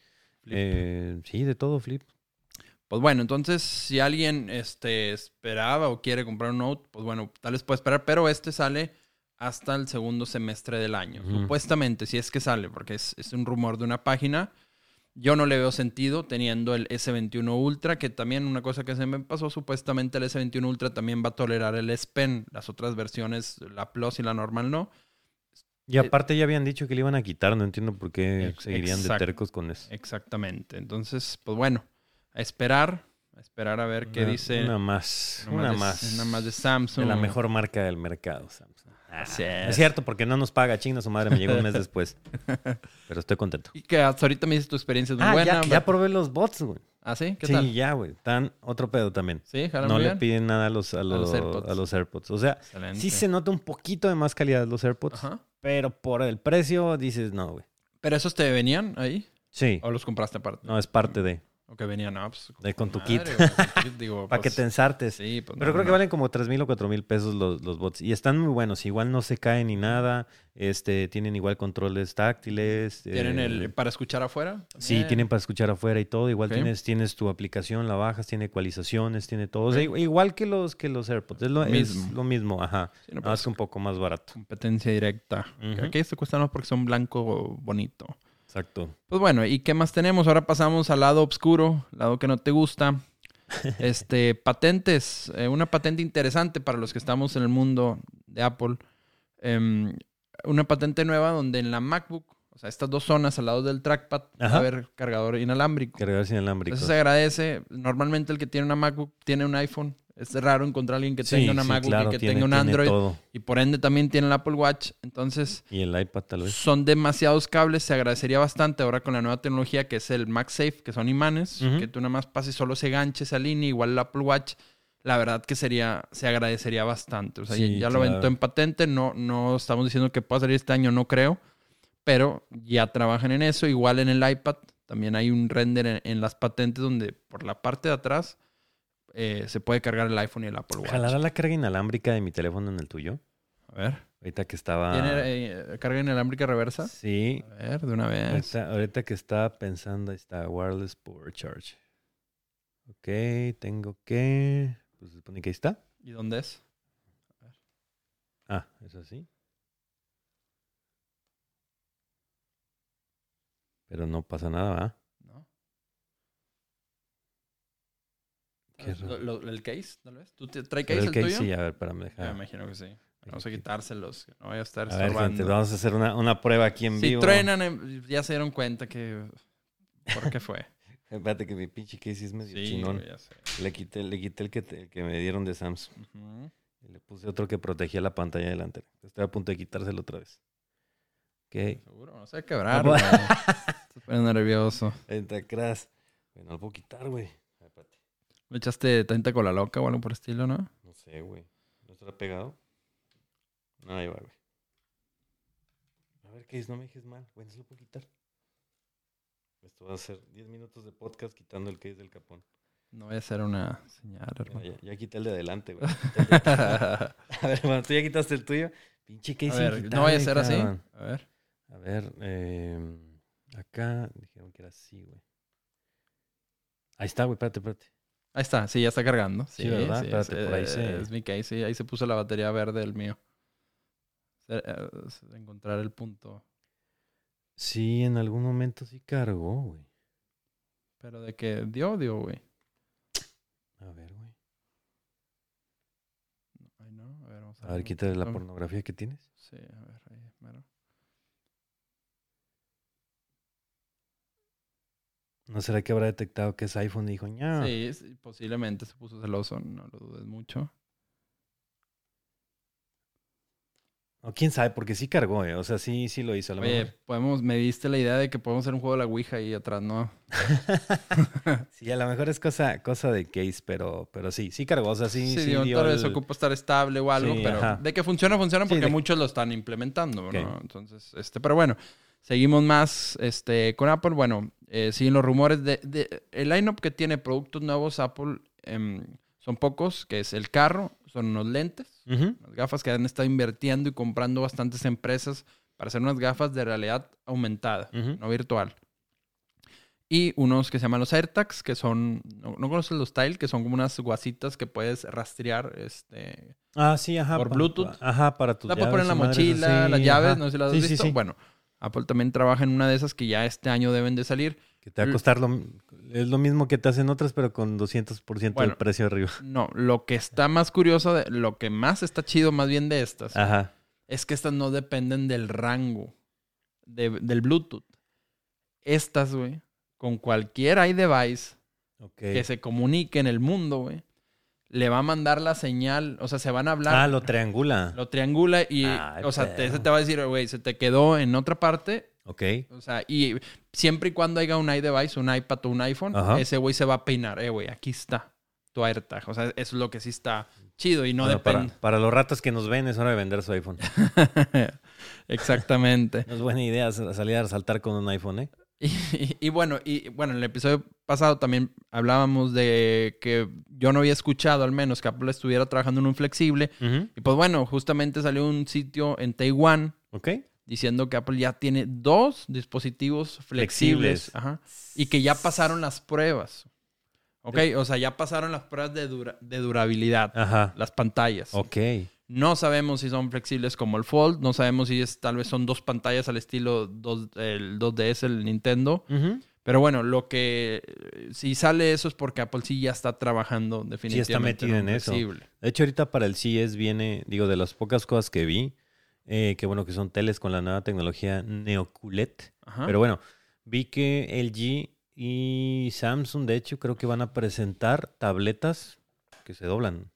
Eh, sí, de todo flip. Pues bueno, entonces si alguien este, esperaba o quiere comprar un Note, pues bueno, tal vez puede esperar, pero este sale hasta el segundo semestre del año. Supuestamente, si es que sale, porque es, es un rumor de una página. Yo no le veo sentido teniendo el S21 Ultra, que también una cosa que se me pasó, supuestamente el S21 Ultra también va a tolerar el S Pen. Las otras versiones, la Plus y la normal no. Y aparte ya habían dicho que le iban a quitar, no entiendo por qué seguirían de tercos con eso. Exactamente. Entonces, pues bueno, a esperar, a esperar a ver qué Una- dice. Una más, Una una de- más. Una más de Samsung. De la mejor marca del mercado, Samsung. Ah, Así Es es. cierto, porque no nos paga chinga su madre, me llegó un mes después. Pero estoy contento. Y que hasta ahorita me dices tu experiencia es muy Ah, buena. ya, pero- ya probé los bots, güey. ¿Ah, sí? ¿Qué Sí, tal? ya, güey. Están otro pedo también. Sí, jalan No muy le bien. piden nada a los, a los, los AirPods. a los AirPods. O sea, Excelente. sí se nota un poquito de más calidad los AirPods, Ajá. pero por el precio dices no, güey. ¿Pero esos te venían ahí? Sí, ¿O los compraste aparte? no es parte de, ¿O que venían, no, pues, de con tu madre, kit. güey, con tu kit, digo, Para que pues, te ensartes. Sí, pues, Pero no, creo que no. valen como 3 mil o 4 mil pesos los, los bots. Y están muy buenos. Igual no se caen ni nada. Este, tienen igual controles táctiles. ¿Tienen eh, el para escuchar afuera? Sí, tienen para escuchar afuera y todo. Igual tienes, tienes tu aplicación, la bajas, tiene ecualizaciones, tiene todo. O sea, Ok. igual que los, que los AirPods. Es lo, Lo es mismo. lo mismo, ajá. Sí, no, más pues, un poco más barato. competencia directa. Ujú. Aquí te cuestan más porque son blanco bonito. Exacto. Pues bueno, ¿y qué más tenemos? Ahora pasamos al lado oscuro, lado que no te gusta. Este, patentes. Eh, una patente interesante para los que estamos en el mundo de Apple. Em, una patente nueva donde en la MacBook, o sea, estas dos zonas al lado del trackpad, va a haber cargador inalámbrico. Cargar sin alámbrico. Eso se agradece. Normalmente el que tiene una MacBook tiene un iPhone. Es raro encontrar a alguien que Sí, tenga una sí, MacBook claro, y que tiene- tenga un Android. Y por ende también tiene el Apple Watch. Entonces, Y el iPad tal vez. son demasiados cables, se agradecería bastante ahora con la nueva tecnología que es el MagSafe, que son imanes, Ujú. que tú nada más pases solo se ganche esa línea, igual el Apple Watch. la verdad que sería, se agradecería bastante. O sea, Sí, ya lo claro. aventó en patente, no, no estamos diciendo que pueda salir este año, no creo, pero ya trabajan en eso. Igual en el iPad, también hay un render en, en las patentes donde por la parte de atrás eh, se puede cargar el iPhone y el Apple Watch. ¿Jalará la carga inalámbrica de mi teléfono en el tuyo? A ver, Ahorita que estaba... ¿tiene eh, carga inalámbrica reversa? Sí. A ver, de una vez. Ahorita, ahorita que estaba pensando, ahí está, wireless power charge. Ok, tengo que... Pues se supone que ahí está. ¿Y dónde es? Ah, es así. Pero no pasa nada, ¿verdad? ¿No? Qué Lo- raro. lo- ¿El case? ¿Tal vez? ¿Tú te- trae case el el, case, tuyo? sí, a ver, espérame, Ya deja. me imagino que sí. Vamos a quitárselos, no vaya a estar A ver, estorbando. gente, vamos a hacer una, una prueba aquí en si vivo. truenan, eh, ya se dieron cuenta que... ¿Por qué fue? Espérate que mi pinche case es medio sí, ya sé. Le quité, le quité el que, te- el que me dieron de Samsung. Y le puse otro que protegía la pantalla delantera. Estoy a punto de quitárselo otra vez. Ok. Seguro, no se va a quebrar, poniendo nervioso. Entra crash. Güey, no lo puedo quitar, güey. ¿Le echaste tinta con la loca o algo por el estilo, no? No sé, güey. ¿No estará pegado? No, ahí va, güey. A ver, Case, no me dejes mal. Güey, no se lo puedo quitar. Esto va a ser 10 minutos de podcast quitando el case del capón. No voy a hacer una señal, hermano. ya, ya quité el de adelante, güey. De a ver, bueno, tú ya quitaste el tuyo. Pinche case a ver, no vaya a ser así. A ver. A ver, eh, acá dijeron que era así, güey. Ahí está, güey, espérate, espérate. Ahí está, sí, ya está cargando. Sí, ¿verdad? es, Espérate, por ahí se- Es mi case, sí. Ahí se puso la batería verde del mío. Eh, Encontrar el punto. Sí, en algún momento sí cargó, güey. Pero de que dio, dio, güey. A ver, güey. Ay, no. A ver, vamos a A ver, ver. quítale la pornografía que tienes. Sí, a ver, ahí, mero. ¿No será que habrá detectado que es iPhone y dijo, ña? Sí, sí, posiblemente se puso celoso, no lo dudes mucho. O quién sabe, porque sí cargó, eh. O sea, sí, sí lo hizo. A lo Oye, mejor- podemos, me diste la idea de que podemos hacer un juego de la Ouija ahí atrás, ¿no? sí, a lo mejor es cosa, cosa de case, pero, pero sí, sí cargó. O sea, sí, Sí, sí, digo, dio tal vez el- ocupa estar estable o algo, Sí, pero ajá. de que funciona, funciona Sí, porque de- muchos lo están implementando. ¿no? Entonces, este, pero bueno, seguimos más este, con Apple. Bueno, eh, siguen los rumores de, de- el lineup que tiene productos nuevos Apple em, son pocos, que es el carro, son unos lentes, unas gafas que han estado invirtiendo y comprando bastantes empresas para hacer unas gafas de realidad aumentada, no virtual. Y unos que se llaman los AirTags, que son, no, ¿no conoces los Tile? Que son como unas guasitas que puedes rastrear, este... Ah, sí, ajá. Por Bluetooth. Ajá, para tus La puedes poner en la mochila, las llaves, ajá. no sé si las has Sí, sí, visto. sí. Bueno, Apple también trabaja en una de esas que ya este año deben de salir. Que te va a costar lo, es lo mismo que te hacen otras, pero con 200% Bueno. del precio arriba. No, lo que está más curioso, de, lo que más está chido más bien de estas, Ajá. es que estas no dependen del rango de- del Bluetooth. Estas, güey, con cualquier iDevice Ok. que se comunique en el mundo, güey, le va a mandar la señal, o sea, se van a hablar. Ah, lo triangula. Lo triangula y, Ay, o sea, te, ese te va a decir, güey, se te quedó en otra parte. Ok. O sea, y siempre y cuando haya un iDevice, un iPad o un iPhone, Ajá. ese güey se va a peinar. Eh, güey, aquí está tu AirTag. O sea, eso es lo que sí está chido y no Bueno, depende. para, para los ratos que nos ven es hora de vender su iPhone. Exactamente. No es buena idea sa- salir a saltar con un iPhone, ¿eh? Y, y- y bueno, y bueno, en el episodio pasado también hablábamos de que yo no había escuchado al menos que Apple estuviera trabajando en un flexible. Y pues bueno, justamente salió un sitio en Taiwán diciendo que Apple ya tiene dos dispositivos flexibles, Flexibles. ajá, y que ya pasaron las pruebas. Ok, o sea, ya pasaron las pruebas de, dura- de durabilidad, Ajá. las pantallas. Ok. No sabemos si son flexibles como el Fold, no sabemos si es, tal vez son dos pantallas al estilo 2, el 2DS, el Nintendo. Pero bueno, lo que si sale eso es porque Apple sí ya está trabajando definitivamente metido un en eso. flexible. De hecho, ahorita para el CES viene, digo, de las pocas cosas que vi, eh, que bueno, que son teles con la nueva tecnología NeoQLED. Ajá. Pero bueno, vi que LG y Samsung, de hecho, creo que van a presentar tabletas que se doblan.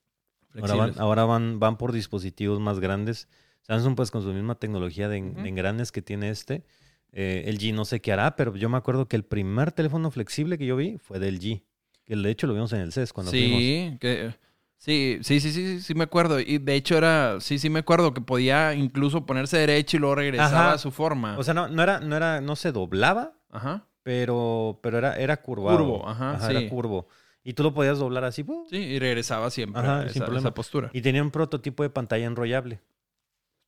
Ahora, van, ahora van, van por dispositivos más grandes. Samsung, pues con su misma tecnología de, en- de engranes que tiene este. Eh, LG no sé qué hará, pero yo me acuerdo que el primer teléfono flexible que yo vi fue del LG. Que de hecho lo vimos en el CES cuando fuimos. sí, que Sí, sí, sí, sí, sí me acuerdo. Y de hecho era, sí, sí me acuerdo que podía incluso ponerse derecho y luego regresaba Ajá. a su forma. O sea, no, no era, no era, no se doblaba, Ajá. pero, pero era, era curvado. Curvo, ajá, sí. era curvo. Y tú lo podías doblar así, ¡pum! Sí, y regresaba siempre Ajá, a sin esa, problema. esa postura. Y tenía un prototipo de pantalla enrollable.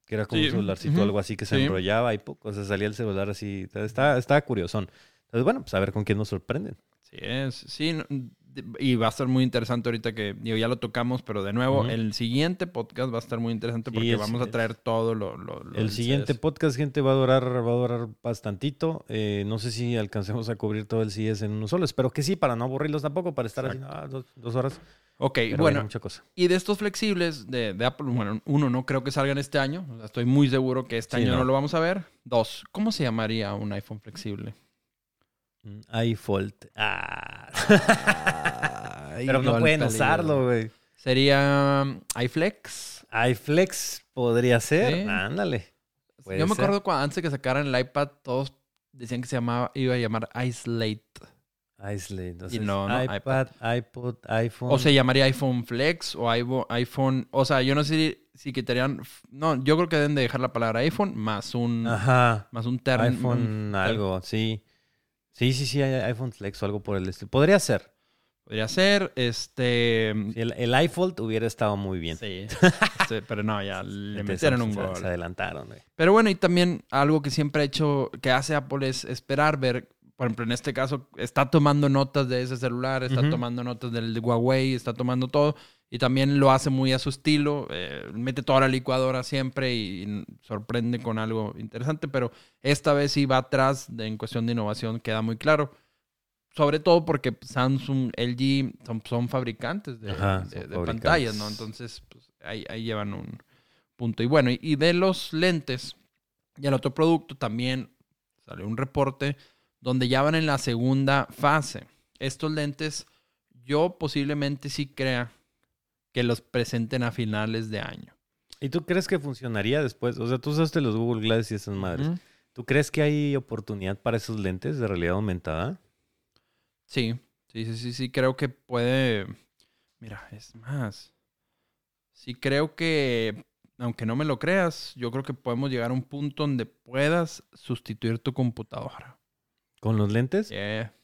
Que era como Sí, un celularcito, algo así que se sí. enrollaba y poco, o sea, salía el celular así. Estaba, estaba curiosón. Entonces, bueno, pues a ver con quién nos sorprenden. Sí, es, sí, no, y va a estar muy interesante ahorita que digo, ya lo tocamos, pero de nuevo, el siguiente podcast va a estar muy interesante Sí, porque es- vamos a traer todo lo... lo- lo El siguiente podcast, gente, va a durar, va a durar bastantito. Eh, no sé si alcancemos a cubrir todo el CES en uno solo. Espero que sí, para no aburrirlos tampoco, para estar así, ah, dos, dos horas. Ok, Pero bueno, mucha cosa. y de estos flexibles de, de Apple, bueno, uno, no creo que salgan este año. O sea, estoy muy seguro que este Sí, año no. no. lo vamos a ver. Dos, ¿cómo se llamaría un iPhone flexible? IFold. Ah. Ay, Pero no pueden usarlo, güey. Sería um, iFlex. iFlex podría ser. Sí. Ándale. Puede Yo me ser. acuerdo cuando antes de que sacaran el iPad, todos decían que se llamaba, iba a llamar Islate. Islate. Entonces, no, no, iPad, iPod, iPhone. O se llamaría iPhone Flex o iPhone- iPhone. O sea, yo no sé si, si quitarían. No, yo creo que deben de dejar la palabra iPhone más un. Ajá. Más un término. iPhone algo, sí. Sí, sí, sí, hay iPhone Flex o algo por el estilo. Podría ser. Podría ser. Este. El, el iFold hubiera estado muy bien. Sí. Sí, pero no, ya le metieron un gol. Se adelantaron, güey. Pero bueno, y también algo que siempre ha hecho, que hace Apple es esperar, ver, por ejemplo, en este caso, está tomando notas de ese celular, está tomando notas del de Huawei, está tomando todo, y también lo hace muy a su estilo, eh, mete toda la licuadora siempre y, y sorprende con algo interesante, pero esta vez sí va atrás de, en cuestión de innovación, queda muy claro. Sobre todo porque Samsung, LG son, son fabricantes de, Ajá, de- son de fabricantes. pantallas, ¿no? Entonces, pues, ahí, ahí llevan un punto. Y bueno, y, y de los lentes y el otro producto también salió un reporte donde ya van en la segunda fase. Estos lentes, yo posiblemente sí crea que los presenten a finales de año. ¿Y tú crees que funcionaría después? O sea, tú usaste los Google Glass y esas madres. ¿Tú crees que hay oportunidad para esos lentes de realidad aumentada? Sí, sí, sí, sí, sí, creo que puede. Mira, es más. Sí, creo que, aunque no me lo creas, yo creo que podemos llegar a un punto donde puedas sustituir tu computadora. ¿Con los lentes? Yeah.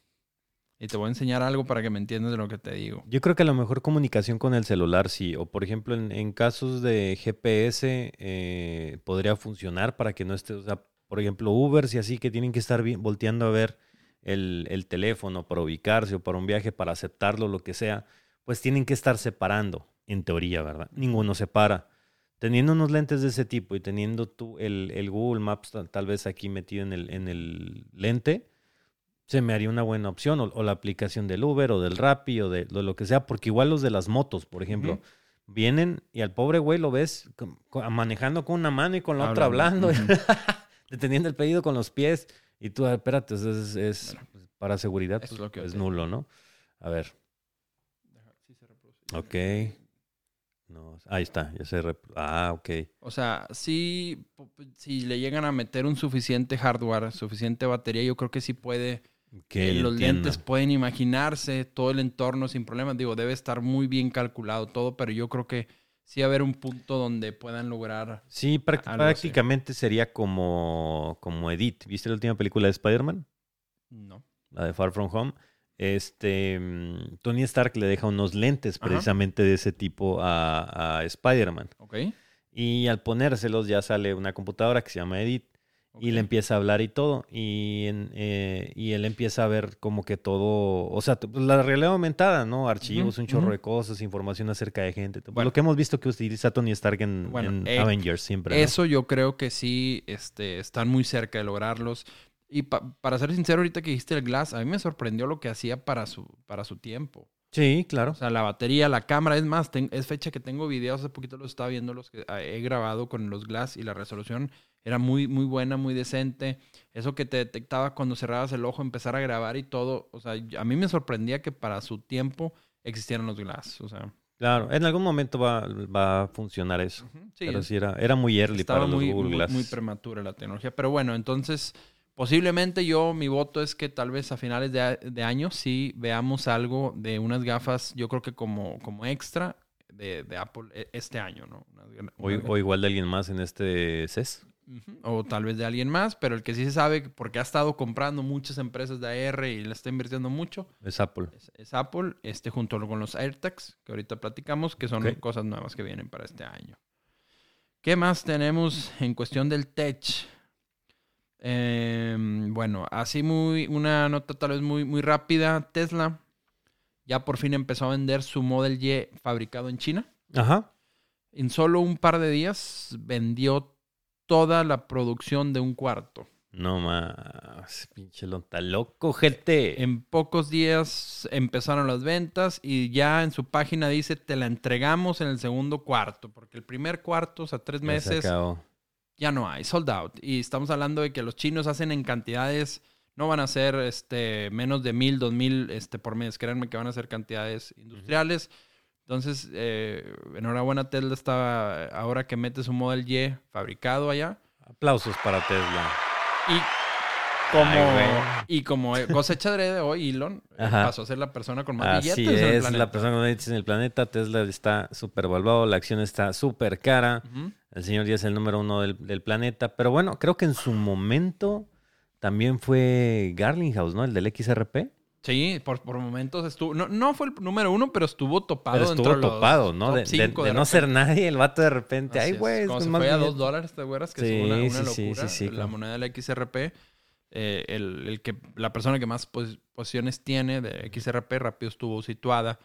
Y te voy a enseñar algo para que me entiendas de lo que te digo. Yo creo que a lo mejor comunicación con el celular sí. O por ejemplo, en, casos de GPS eh, podría funcionar para que no esté, o sea, por ejemplo, Ubers y así que tienen que estar volteando a ver el, el teléfono para ubicarse o para un viaje, para aceptarlo, lo que sea, pues tienen que estar separando, en teoría, ¿verdad? Ninguno separa. Teniendo unos lentes de ese tipo y teniendo tú el, Google Maps tal, vez aquí metido en el lente, se me haría una buena opción. O, o la aplicación del Uber o del Rappi o de, de lo que sea, porque igual los de las motos, por ejemplo, vienen y al pobre güey lo ves con- con- manejando con una mano y con la otra Hablando. deteniendo el pedido con los pies. Y tú, ah, espérate, es, es- es- Bueno, para seguridad, es pues, lo que es te- nulo, ¿no? A ver, ok. No, ahí está, ya se... Ah, ok. O sea, sí, si le llegan a meter un suficiente hardware, suficiente batería, yo creo que sí puede. Que eh, los entiendo. lentes pueden imaginarse todo el entorno sin problemas. Digo, debe estar muy bien calculado todo, pero yo creo que sí haber un punto donde puedan lograr. Sí, así. prácticamente sería como, como Edith. ¿Viste la última película de Spider-Man? No. La de Far From Home. Este, mm, Tony Stark le deja unos lentes Ajá. precisamente de ese tipo a, a Spider-Man. Ok. Y al ponérselos ya sale una computadora que se llama Edith y le empieza a hablar y todo. Y, en- eh, y él empieza a ver como que todo, o sea, pues, la realidad aumentada, ¿no? Archivos, un chorro de cosas, información acerca de gente. Bueno. lo que hemos visto que utiliza Tony Stark en, Bueno, en eh, Avengers siempre. ¿no? Eso yo creo que sí este, están muy cerca de lograrlos. Y pa- para ser sincero, ahorita que dijiste el Glass, a mí me sorprendió lo que hacía para su, para su tiempo. Sí, claro. O sea, la batería, la cámara, es más, es fecha que tengo videos, hace poquito los estaba viendo, los que ah, he grabado con los Glass y la resolución era muy, muy buena, muy decente. Eso que te detectaba cuando cerrabas el ojo, empezar a grabar y todo. O sea, a mí me sorprendía que para su tiempo existieran los Glass. O sea, Claro, en algún momento va, va a funcionar eso. sí, Pero sí era, era muy early estaba para los muy, Google muy, Glass. muy prematura la tecnología. Pero bueno, entonces, posiblemente yo, mi voto es que tal vez a finales de, de año sí veamos algo de unas gafas, yo creo que como, como extra, de, de Apple e- este año, ¿no? Una- una- O, o igual de alguien más en este CES. O tal vez de alguien más, pero el que sí se sabe, que porque ha estado comprando muchas empresas de AR y le está invirtiendo mucho, Es Apple. es, es Apple, este, junto con los AirTags, que ahorita platicamos, que son cosas nuevas que vienen para este año. ¿Qué más tenemos en cuestión del tech? Em, bueno, así muy, una nota tal vez muy, muy rápida. Tesla ya por fin empezó a vender su Model Y fabricado en China. Ajá. En solo un par de días vendió toda la producción de un cuarto. No más, pinche lonta loco, gente. En pocos días empezaron las ventas y ya en su página dice te la entregamos en el segundo cuarto, porque el primer cuarto, o sea, tres se meses, ya no hay, sold out. Y estamos hablando de que los chinos hacen en cantidades, no van a ser este, menos de mil, dos mil este, por mes, créanme que van a ser cantidades industriales. Entonces, eh, enhorabuena Tesla está ahora que mete su Model Y fabricado allá. Aplausos para Tesla. Y como, Ay, y como cosecha de hoy, Elon eh, Ajá. pasó a ser la persona con más Así billetes en el es, planeta. la persona con más billetes en el planeta. Tesla está súper valuado, la acción está súper cara. El señor ya es el número uno del, del planeta. Pero bueno, creo que en su momento también fue Garlinghouse, ¿no? El del XRP. Sí, por, por momentos estuvo. No, no fue el número uno, pero estuvo topado. Pero estuvo de los topado, ¿no? De, de- de de no ser nadie, el vato de repente. Así Ay, es. güey, es con se fue a dos dólares, ¿te acuerdas? Que Sí, fue una, una sí, locura. sí, sí, la claro. moneda del XRP. eh, el, el que, la persona que más pos- posiciones tiene de XRP rápido estuvo situada.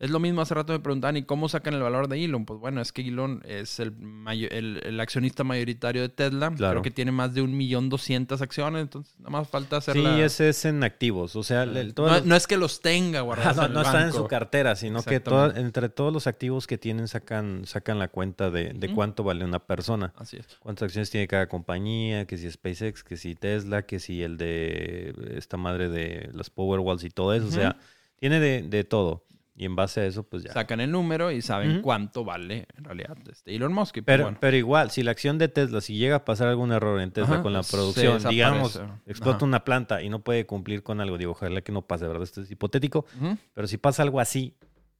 Es lo mismo, hace rato me preguntaban, ¿y cómo sacan el valor de Elon? Pues bueno, es que Elon es el, mayo- el, el accionista mayoritario de Tesla. Claro. Creo que tiene más de un millón doscientas acciones, entonces nada más falta hacer Sí, la... ese es en activos. O sea, el- todos no, los- no es que los tenga Ah, guardados no, en no el está en su cartera, sino que entre todos los activos que tienen sacan, sacan la cuenta de, de cuánto vale una persona. Así es. Cuántas acciones tiene cada compañía, que si SpaceX, que si Tesla, que si el de esta madre de las Powerwalls y todo eso. O sea, tiene de, de todo. Y en base a eso, pues ya. Sacan el número y saben Ujú. cuánto vale en realidad este Elon Musk. Pues, Pero, bueno. pero igual, si la acción de Tesla, si llega a pasar algún error en Tesla Ajá, con la producción, digamos, Ajá. explota una planta y no puede cumplir con algo, digo, ojalá que no pase, ¿verdad? Esto es hipotético, Ujú. pero si pasa algo así,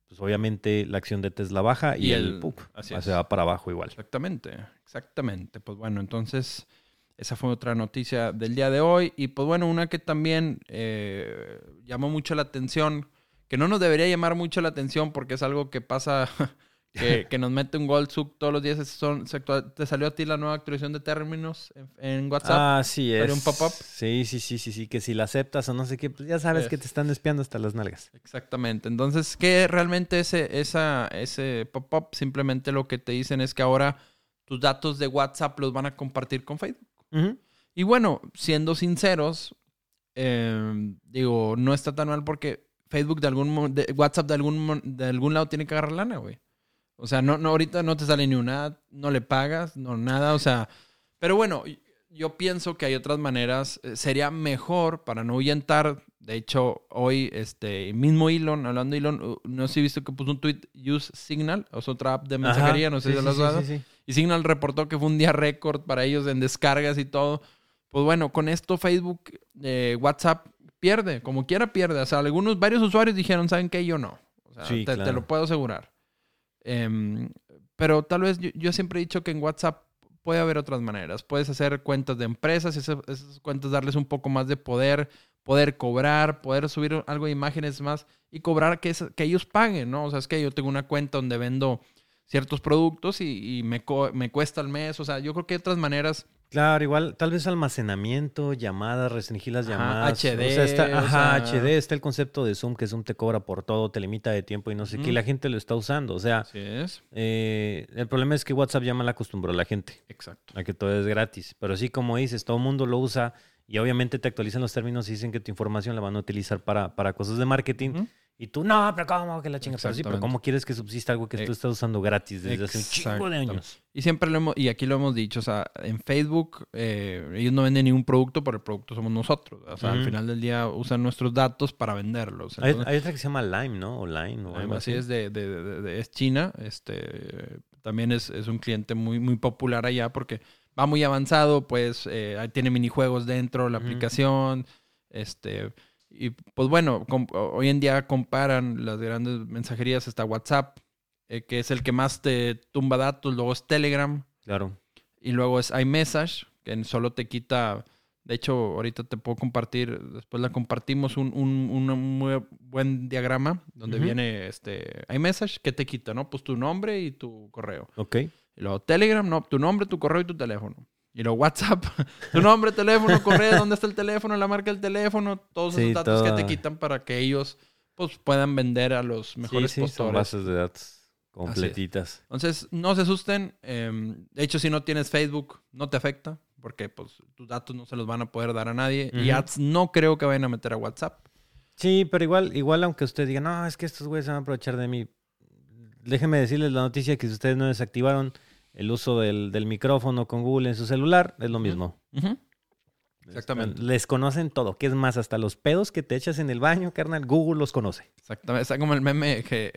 pues obviamente la acción de Tesla baja y, Y el, así se va para abajo igual. Exactamente, exactamente. Pues bueno, entonces esa fue otra noticia del día de hoy. Y pues bueno, una que también eh, llamó mucho la atención, que no nos debería llamar mucho la atención porque es algo que pasa, que, que nos mete un gol sub todos los días. Son, se actua- ¿Te salió a ti la nueva actualización de términos en, en WhatsApp? Ah, sí es. ¿Salió un pop-up? Sí, sí, sí, sí, sí, que si la aceptas o no sé qué, pues ya sabes Es. que te están espiando hasta las nalgas. Exactamente. Entonces, que realmente ese, esa, ese pop-up simplemente lo que te dicen es que ahora tus datos de WhatsApp los van a compartir con Facebook. Ujú. Y bueno, siendo sinceros, eh, digo, no está tan mal porque Facebook de algún de- WhatsApp de algún de algún lado tiene que agarrar lana, güey. O sea, no, no ahorita no te sale ni una, no le pagas, no nada, o sea, pero bueno, yo pienso que hay otras maneras, eh, sería mejor para no ahuyentar. De hecho, hoy este mismo Elon, hablando de Elon, uh, no sé si viste que puso un tweet Use Signal, es otra app de mensajería, Ajá, no sé sí, si sí, sí, dado. sí. Y Signal reportó que fue un día récord para ellos en descargas y todo. Pues bueno, con esto Facebook, eh, WhatsApp pierde, como quiera pierde. O sea, algunos, varios usuarios dijeron, ¿saben qué? Yo no. O sea, Sí, te, lo puedo asegurar. Em, pero tal vez yo, yo siempre he dicho que en WhatsApp puede haber otras maneras. Puedes hacer cuentas de empresas y esas, esas cuentas darles un poco más de poder, poder cobrar, poder subir algo de imágenes más y cobrar que, es- que ellos paguen, ¿no? O sea, es que yo tengo una cuenta donde vendo ciertos productos y, y me, co- me cuesta al mes. O sea, yo creo que hay otras maneras. Claro, igual, tal vez almacenamiento, llamadas, restringir las Ajá, llamadas. HD, O sea, está, o ajá, sea- HD, está el concepto de Zoom, que Zoom te cobra por todo, te limita de tiempo y no sé qué, y la gente lo está usando. O sea, Así es. eh, el problema es que WhatsApp ya mal acostumbró a la gente Exacto. a que todo es gratis. Pero sí, como dices, todo el mundo lo usa y obviamente te actualizan los términos y dicen que tu información la van a utilizar para, para cosas de marketing. Y tú, no, pero ¿cómo que la chinga? Pero sí, pero. ¿cómo quieres que subsista algo que tú Ex- estás usando gratis desde hace un chingo de años? Y siempre lo hemos, y aquí lo hemos dicho, o sea, en Facebook eh, ellos no venden ningún producto, pero el producto somos nosotros. O sea, al final del día usan nuestros datos para venderlos. Hay, Entonces, hay otra que se llama Lime, ¿no? O Line o algo así así. es de, de- de- de- es China, este también es, es un cliente muy, muy popular allá porque va muy avanzado, pues eh, tiene minijuegos dentro, la aplicación, este y pues bueno, hoy en día comparan las grandes mensajerías hasta WhatsApp eh, que es el que más te tumba datos. Luego es Telegram. Claro. Y luego es iMessage, que solo te quita. De hecho, ahorita te puedo compartir, después la compartimos un, un, un muy buen diagrama donde viene este iMessage, que te quita, ¿no? Pues tu nombre y tu correo. Ok. Y luego Telegram, no, tu nombre, tu correo y tu teléfono. Y luego WhatsApp, tu nombre, teléfono, correo, dónde está el teléfono, la marca del teléfono, todos Sí, esos datos que te quitan para que ellos pues puedan vender a los mejores sí, sí, son postores. bases de datos completitas. Entonces, no se asusten. eh, de hecho, si no tienes Facebook, no te afecta, porque pues tus datos no se los van a poder dar a nadie. Y ads no creo que vayan a meter a WhatsApp. Sí, pero igual, igual aunque usted diga, no, es que estos güeyes se van a aprovechar de mí. Déjenme decirles la noticia que si ustedes no desactivaron el uso del, del micrófono con Google en su celular, es lo mismo. Exactamente. Les conocen todo. Que es más, hasta los pedos que te echas en el baño, carnal, Google los conoce. Exactamente. Está como el meme que,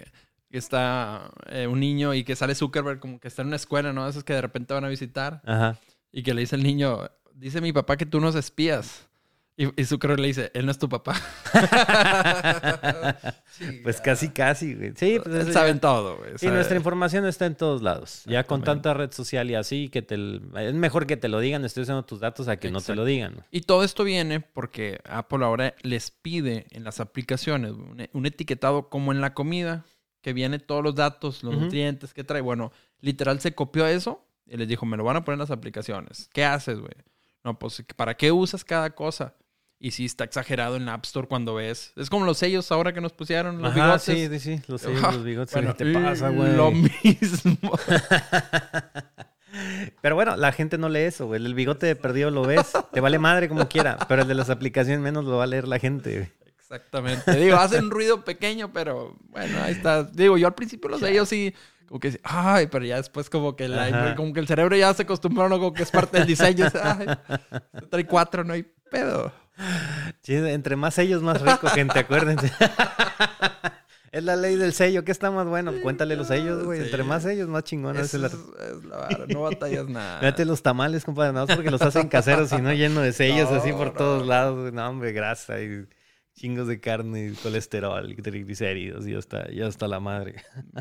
que está eh, un niño y que sale Zuckerberg como que está en una escuela, ¿no? Esos que de repente van a visitar Ajá. y que le dice el niño, dice mi papá que tú nos espías. Y, y Zuckerberg le dice, él no es tu papá. Sí, Pues casi, casi, güey. Sí, pues eso Saben ya- todo, güey. Sabe- nuestra información está en todos lados. Ya con tanta red social y así, que te, es mejor que te lo digan, estoy usando tus datos a que no te lo digan. Y todo esto viene porque Apple ahora les pide en las aplicaciones un, un etiquetado como en la comida, que viene todos los datos, los nutrientes que trae. Bueno, literal se copió eso y les dijo, me lo van a poner en las aplicaciones. ¿Qué haces, güey? No, pues, ¿para qué usas cada cosa? Y sí, está exagerado en la App Store cuando ves. Es como los sellos ahora que nos pusieron, los Ajá, bigotes. sí, sí, sí, los, sellos, los bigotes. Bueno, ¿Qué te pasa, güey? Lo mismo. Pero bueno, la gente no lee eso, güey. El bigote de perdido lo ves, te vale madre como quiera, pero el de las aplicaciones menos lo va a leer la gente, güey. Exactamente. Digo, hacen ruido pequeño, pero bueno, ahí está. Digo, yo al principio los sellos sí, como que, ay, pero ya después como que, la- como que el cerebro ya se acostumbró, ¿no? Como que es parte del diseño. Ay, trae cuatro, no hay pedo. Sí, entre más sellos, más rico, gente, acuérdense. es la ley del sello, ¿qué está más bueno? Cuéntale los sellos, güey. Entre más sellos, más chingón. Es la... es, es la vara, no batallas nada. Fíjate los tamales, compadre, nada más porque los hacen caseros y no lleno de sellos No, así por no. todos lados. No, hombre, grasa y chingos de carne y colesterol y triglicéridos y ya está, ya está la madre.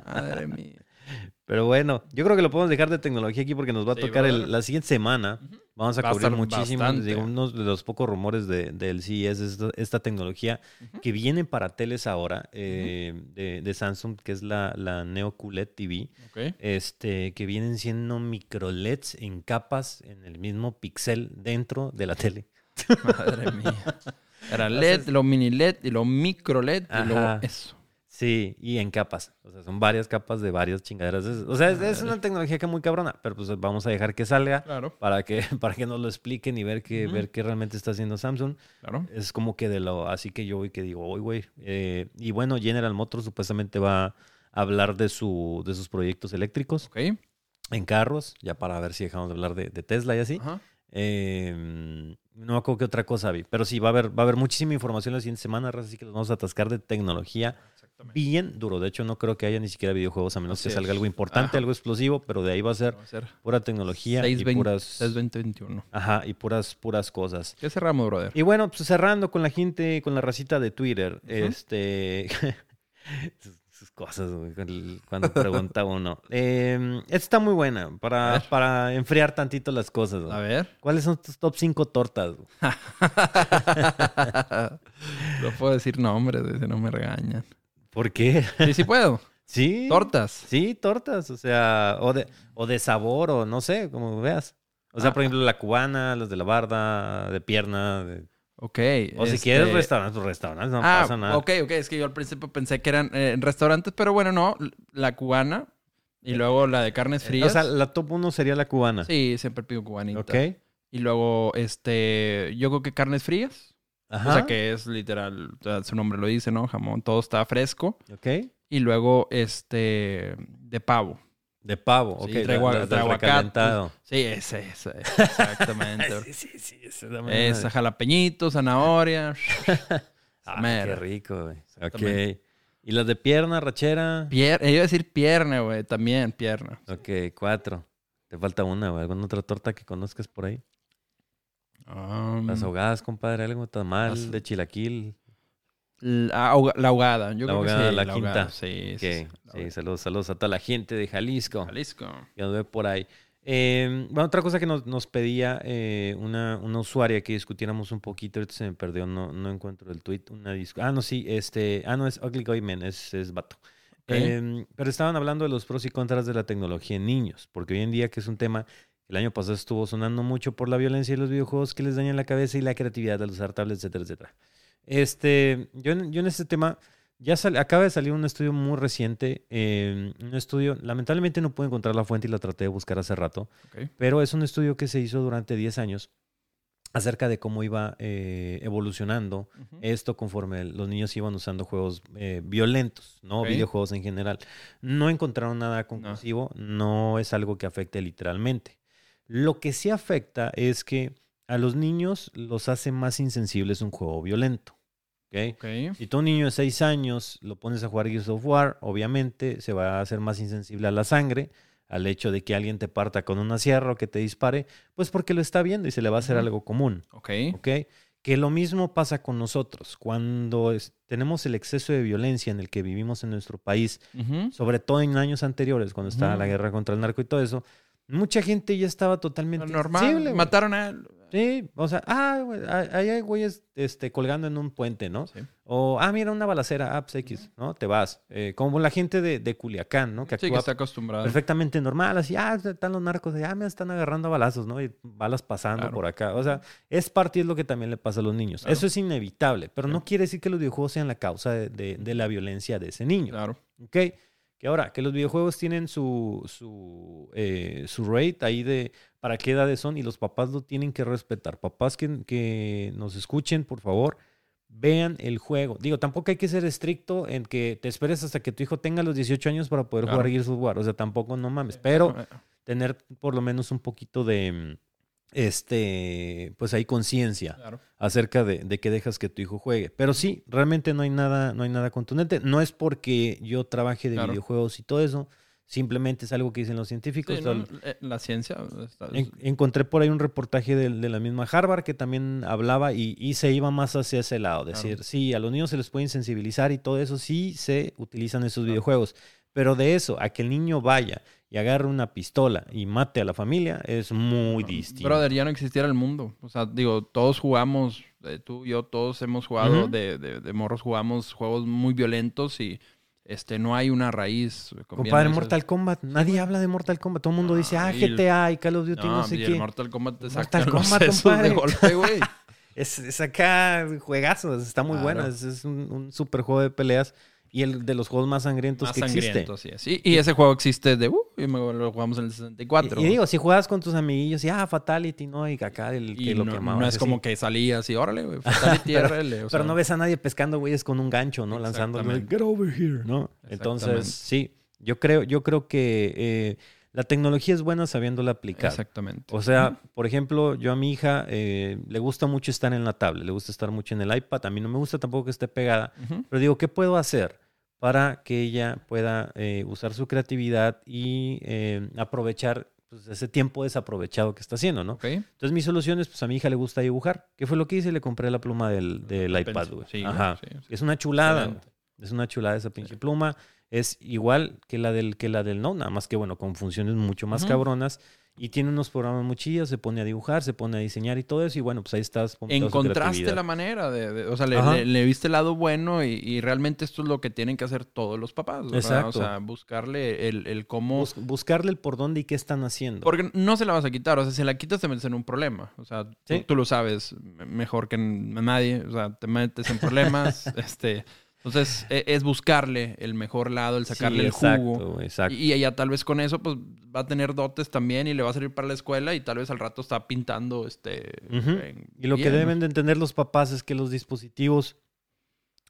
Madre mía. Pero bueno, yo creo que lo podemos dejar de tecnología aquí porque nos va a Sí, tocar el- la siguiente semana. Vamos a Va cubrir muchísimo. bastante. digo, uno de los pocos rumores de- del CES es esta, esta tecnología que viene para teles ahora eh, de, de Samsung, que es la, la Neo QLED TV. Este, que vienen siendo micro LEDs en capas en el mismo pixel dentro de la tele. Madre mía. Era LED, lo mini LED y lo micro LED y luego eso. Sí, y en capas. O sea, son varias capas de varias chingaderas. O sea, es, una tecnología que es muy cabrona, pero pues vamos a dejar que salga. Claro, para que, para que nos lo expliquen y ver qué, Ujú. ver qué realmente está haciendo Samsung. claro. Es como que de lo así que yo voy que digo, hoy güey. Eh, y bueno, General Motors supuestamente va a hablar de, su, de sus proyectos eléctricos Ok. en carros, ya para ver si dejamos de hablar de, de Tesla y así. Ajá. Eh, no me acuerdo qué otra cosa vi, pero sí, va a haber, va a haber muchísima información la siguiente semana, así que nos vamos a atascar de tecnología. Bien duro. De hecho, no creo que haya ni siquiera videojuegos a menos Así que salga es. algo importante, Ajá. algo explosivo, pero de ahí va a ser Va a ser pura tecnología 6, y 20, puras... 6, 20, 21. Ajá, y puras, puras cosas. ¿Qué cerramos, brother? Y bueno, pues cerrando con la gente, con la racita de Twitter, Ujú. este. sus, cosas, cuando pregunta uno. Eh, esta está muy buena para, para enfriar tantito las cosas. güey. A ver. ¿Cuáles son tus top 5 tortas? no puedo decir nombres, no me regañan. ¿Por qué? Sí, sí puedo. Sí. Tortas. Sí, tortas, o sea, o de, o de sabor, o no sé, como veas. O sea, Ah. por ejemplo, la cubana, las de la barda, de pierna. de- Ok. O si este- quieres restaurantes, pues restaurantes, no ah, pasa nada. ok, ok. Es que yo al principio pensé que eran eh, restaurantes, pero bueno, no. La cubana y luego la de carnes Eh, frías. O sea, la top 1 sería la cubana. sí, siempre pido cubanita. Ok. Y luego, este, yo creo que carnes frías. Ajá. O sea, que es literal, su nombre lo dice, ¿no? Jamón, todo está fresco. Ok. Y luego, este, de pavo. De pavo, ok. Sí, trae gua- la- la- aguacate. recalentado. Sí, ese, ese. Exactamente. sí, sí, sí. Esa, Esa jalapeñito, zanahoria. Ah, qué rico, güey. Ok. ¿Y las de pierna, rachera? Pier eh, iba a decir pierna, güey. También pierna. Ok, cuatro. Te falta una, güey. ¿Alguna otra torta que conozcas por ahí? Um, Las ahogadas, compadre. Algo tamal Las- de chilaquil. La, ahoga- la ahogada. Yo La creo que ahogada, sí, la ahogada. quinta. Sí, sí, Que- sí, la sí, saludos, saludos a toda la gente de Jalisco. Jalisco. que nos ve por ahí. Eh, bueno, otra cosa que nos, nos pedía eh, una, una usuaria que discutiéramos un poquito, se me perdió, no, no encuentro el tweet. Una ah, no, sí, este, ah, no, es Ugly Guy Man, es, es vato. Eh, pero estaban hablando de los pros y contras de la tecnología en niños, porque hoy en día que es un tema, el año pasado estuvo sonando mucho por la violencia y los videojuegos que les dañan la cabeza y la creatividad al usar tablets, etcétera, etcétera. Este, yo, en- yo en este tema, ya sal- acaba de salir un estudio muy reciente, eh, un estudio, lamentablemente no pude encontrar la fuente y la traté de buscar hace rato, pero es un estudio que se hizo durante 10 años acerca de cómo iba eh, evolucionando esto conforme los niños iban usando juegos eh, violentos, ¿no? Videojuegos en general. No encontraron nada conclusivo, no. es algo que afecte literalmente. Lo que sí afecta es que a los niños los hace más insensibles un juego violento. Si tú un niño de 6 años lo pones a jugar Gears of War, obviamente se va a hacer más insensible a la sangre, al hecho de que alguien te parta con una sierra o que te dispare, pues porque lo está viendo y se le va a hacer algo común. Ok. Que lo mismo pasa con nosotros. Cuando es- tenemos el exceso de violencia en el que vivimos en nuestro país, sobre todo en años anteriores, cuando estaba la guerra contra el narco y todo eso, mucha gente ya estaba totalmente Normal. Mataron a él. Sí, o sea, ah, güey, ah, ahí hay güeyes este, colgando en un puente, ¿no? Sí. O, ah, mira, una balacera, ah, pues X, ¿no? Te vas. Eh, como la gente de, de Culiacán, ¿no? Que Sí, que está acostumbrado. perfectamente normal, así, ah, están los narcos, ah, me están agarrando a balazos, ¿no? Y balas pasando Claro. por acá. O sea, es parte y es lo que también le pasa a los niños. Claro. Eso es inevitable, pero no quiere decir que los videojuegos sean la causa de, de- de la violencia de ese niño. Claro. ¿Ok? Que ahora, que los videojuegos tienen su, su, eh, su rate ahí de para qué edades son y los papás lo tienen que respetar. Papás que, que nos escuchen, por favor, vean el juego. Digo, tampoco hay que ser estricto en que te esperes hasta que tu hijo tenga los 18 años para poder Claro. jugar Gears of War. O sea, tampoco no mames. Pero tener por lo menos un poquito de, mm, este, pues ahí conciencia Claro. acerca de, de que dejas que tu hijo juegue. Pero sí, realmente no hay nada, no hay nada contundente. No es porque yo trabaje de Claro. videojuegos y todo eso. Simplemente es algo que dicen los científicos. Sí, no, Al- eh, la ciencia. está- en- encontré por ahí un reportaje de, de la misma Harvard que también hablaba y, y se iba más hacia ese lado. Decir, sí, a los niños se les puede insensibilizar y todo eso, sí se utilizan esos videojuegos. Pero de eso, a que el niño vaya y agarre una pistola y mate a la familia, es muy distinto. Brother, ya no existiera el mundo. O sea, digo, todos jugamos, eh, tú y yo, todos hemos jugado, de, de, de morros jugamos juegos muy violentos y este no hay una raíz. Compadre. Mortal Kombat. Nadie habla de Mortal Kombat. Todo el mundo dice, ah, GTA y Call of Duty, no, No, sé y qué. el Mortal Kombat te saca Kombat, compadre. de golpe, güey. Es, es acá juegazos, está muy Claro. bueno. Es, es un, un super juego de peleas y el de los juegos más sangrientos Más que existe. sangriento, sí, sí. Y ese juego existe de... Uh, y me- lo jugamos en el 64. Y, y digo, si juegas con tus amiguillos y ah, Fatality, ¿no? Y acá el que lo quemaba. no es como que salías y órale, güey, fatality, Pero- o Pero no ves a nadie pescando güeyes con un gancho, ¿no? Exactamente. get over here, ¿no? Entonces, sí, yo creo, yo creo que eh, la tecnología es buena sabiéndola aplicar. Exactamente. O sea, por ejemplo, yo a mi hija eh, le gusta mucho estar en la tablet, le gusta estar mucho en el iPad. A mí no me gusta tampoco que esté pegada. Pero digo, ¿qué puedo hacer para que ella pueda eh, usar su creatividad y eh, aprovechar pues, ese tiempo desaprovechado que está haciendo, ¿no? Entonces, mis soluciones, pues a mi hija le gusta dibujar. ¿Qué fue lo que hice? Le compré la pluma del, del La iPad, güey. sí, Ajá. sí, sí. Es una chulada. Excelente. Es una chulada esa pinche pluma. Es igual que la del que la del no, nada más que bueno, con funciones mucho más cabronas. Y tiene unos programas muy chidos, se pone a dibujar, se pone a diseñar y todo eso. Y bueno, pues ahí estás. Encontraste la manera de, de- o sea, le, Ajá. le- le viste el lado bueno y, y realmente esto es lo que tienen que hacer todos los papás. ¿verdad? Exacto. O sea, buscarle el, el cómo... Bus- buscarle el por dónde y qué están haciendo. Porque no se la vas a quitar, o sea, si la quitas te metes en un problema. O sea, tú, Sí. tú lo sabes me- mejor que nadie, o sea, te metes en problemas, este... Entonces, e- es buscarle el mejor lado, el sacarle Sí, el jugo. Exacto. Y, ella tal vez con eso, pues, va a tener dotes también y le va a servir para la escuela y tal vez al rato está pintando, este... En- Y lo que deben de entender los papás es que los dispositivos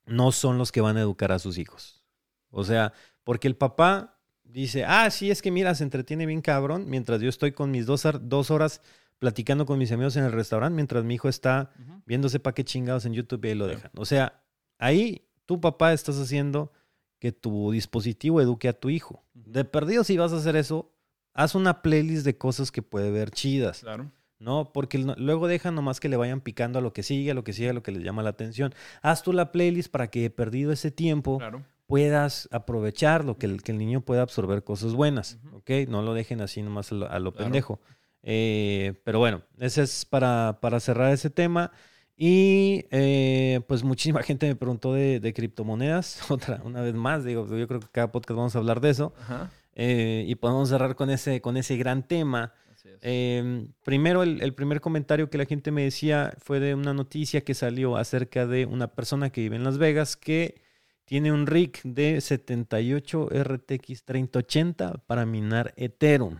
no son los que van a educar a sus hijos. O sea, porque el papá dice, ah, sí, es que mira, se entretiene bien cabrón, mientras yo estoy con mis dos, dos horas platicando con mis amigos en el restaurante, mientras mi hijo está Ujú. viéndose pa' qué chingados en YouTube y ahí lo dejan. O sea, ahí tu papá estás haciendo que tu dispositivo eduque a tu hijo. De perdido, si vas a hacer eso, haz una playlist de cosas que puede ver chidas. Claro. ¿no? Porque luego dejan nomás que le vayan picando a lo que sigue, a lo que sigue, a lo que les llama la atención. Haz tú la playlist para que perdido ese tiempo Claro. puedas aprovecharlo, que el, que el niño pueda absorber cosas buenas, ¿ok? No lo dejen así nomás a lo, a lo Claro. pendejo. Eh, pero bueno, ese es para, para cerrar ese tema. Y eh, pues muchísima gente me preguntó de, de criptomonedas, otra, una vez más, digo, yo creo que cada podcast vamos a hablar de eso. Ajá. Eh, y podemos cerrar con ese, con ese gran tema. Eh, primero, el, el primer comentario que la gente me decía fue de una noticia que salió acerca de una persona que vive en Las Vegas que tiene un rig de 78 RTX 3080 para minar Ethereum.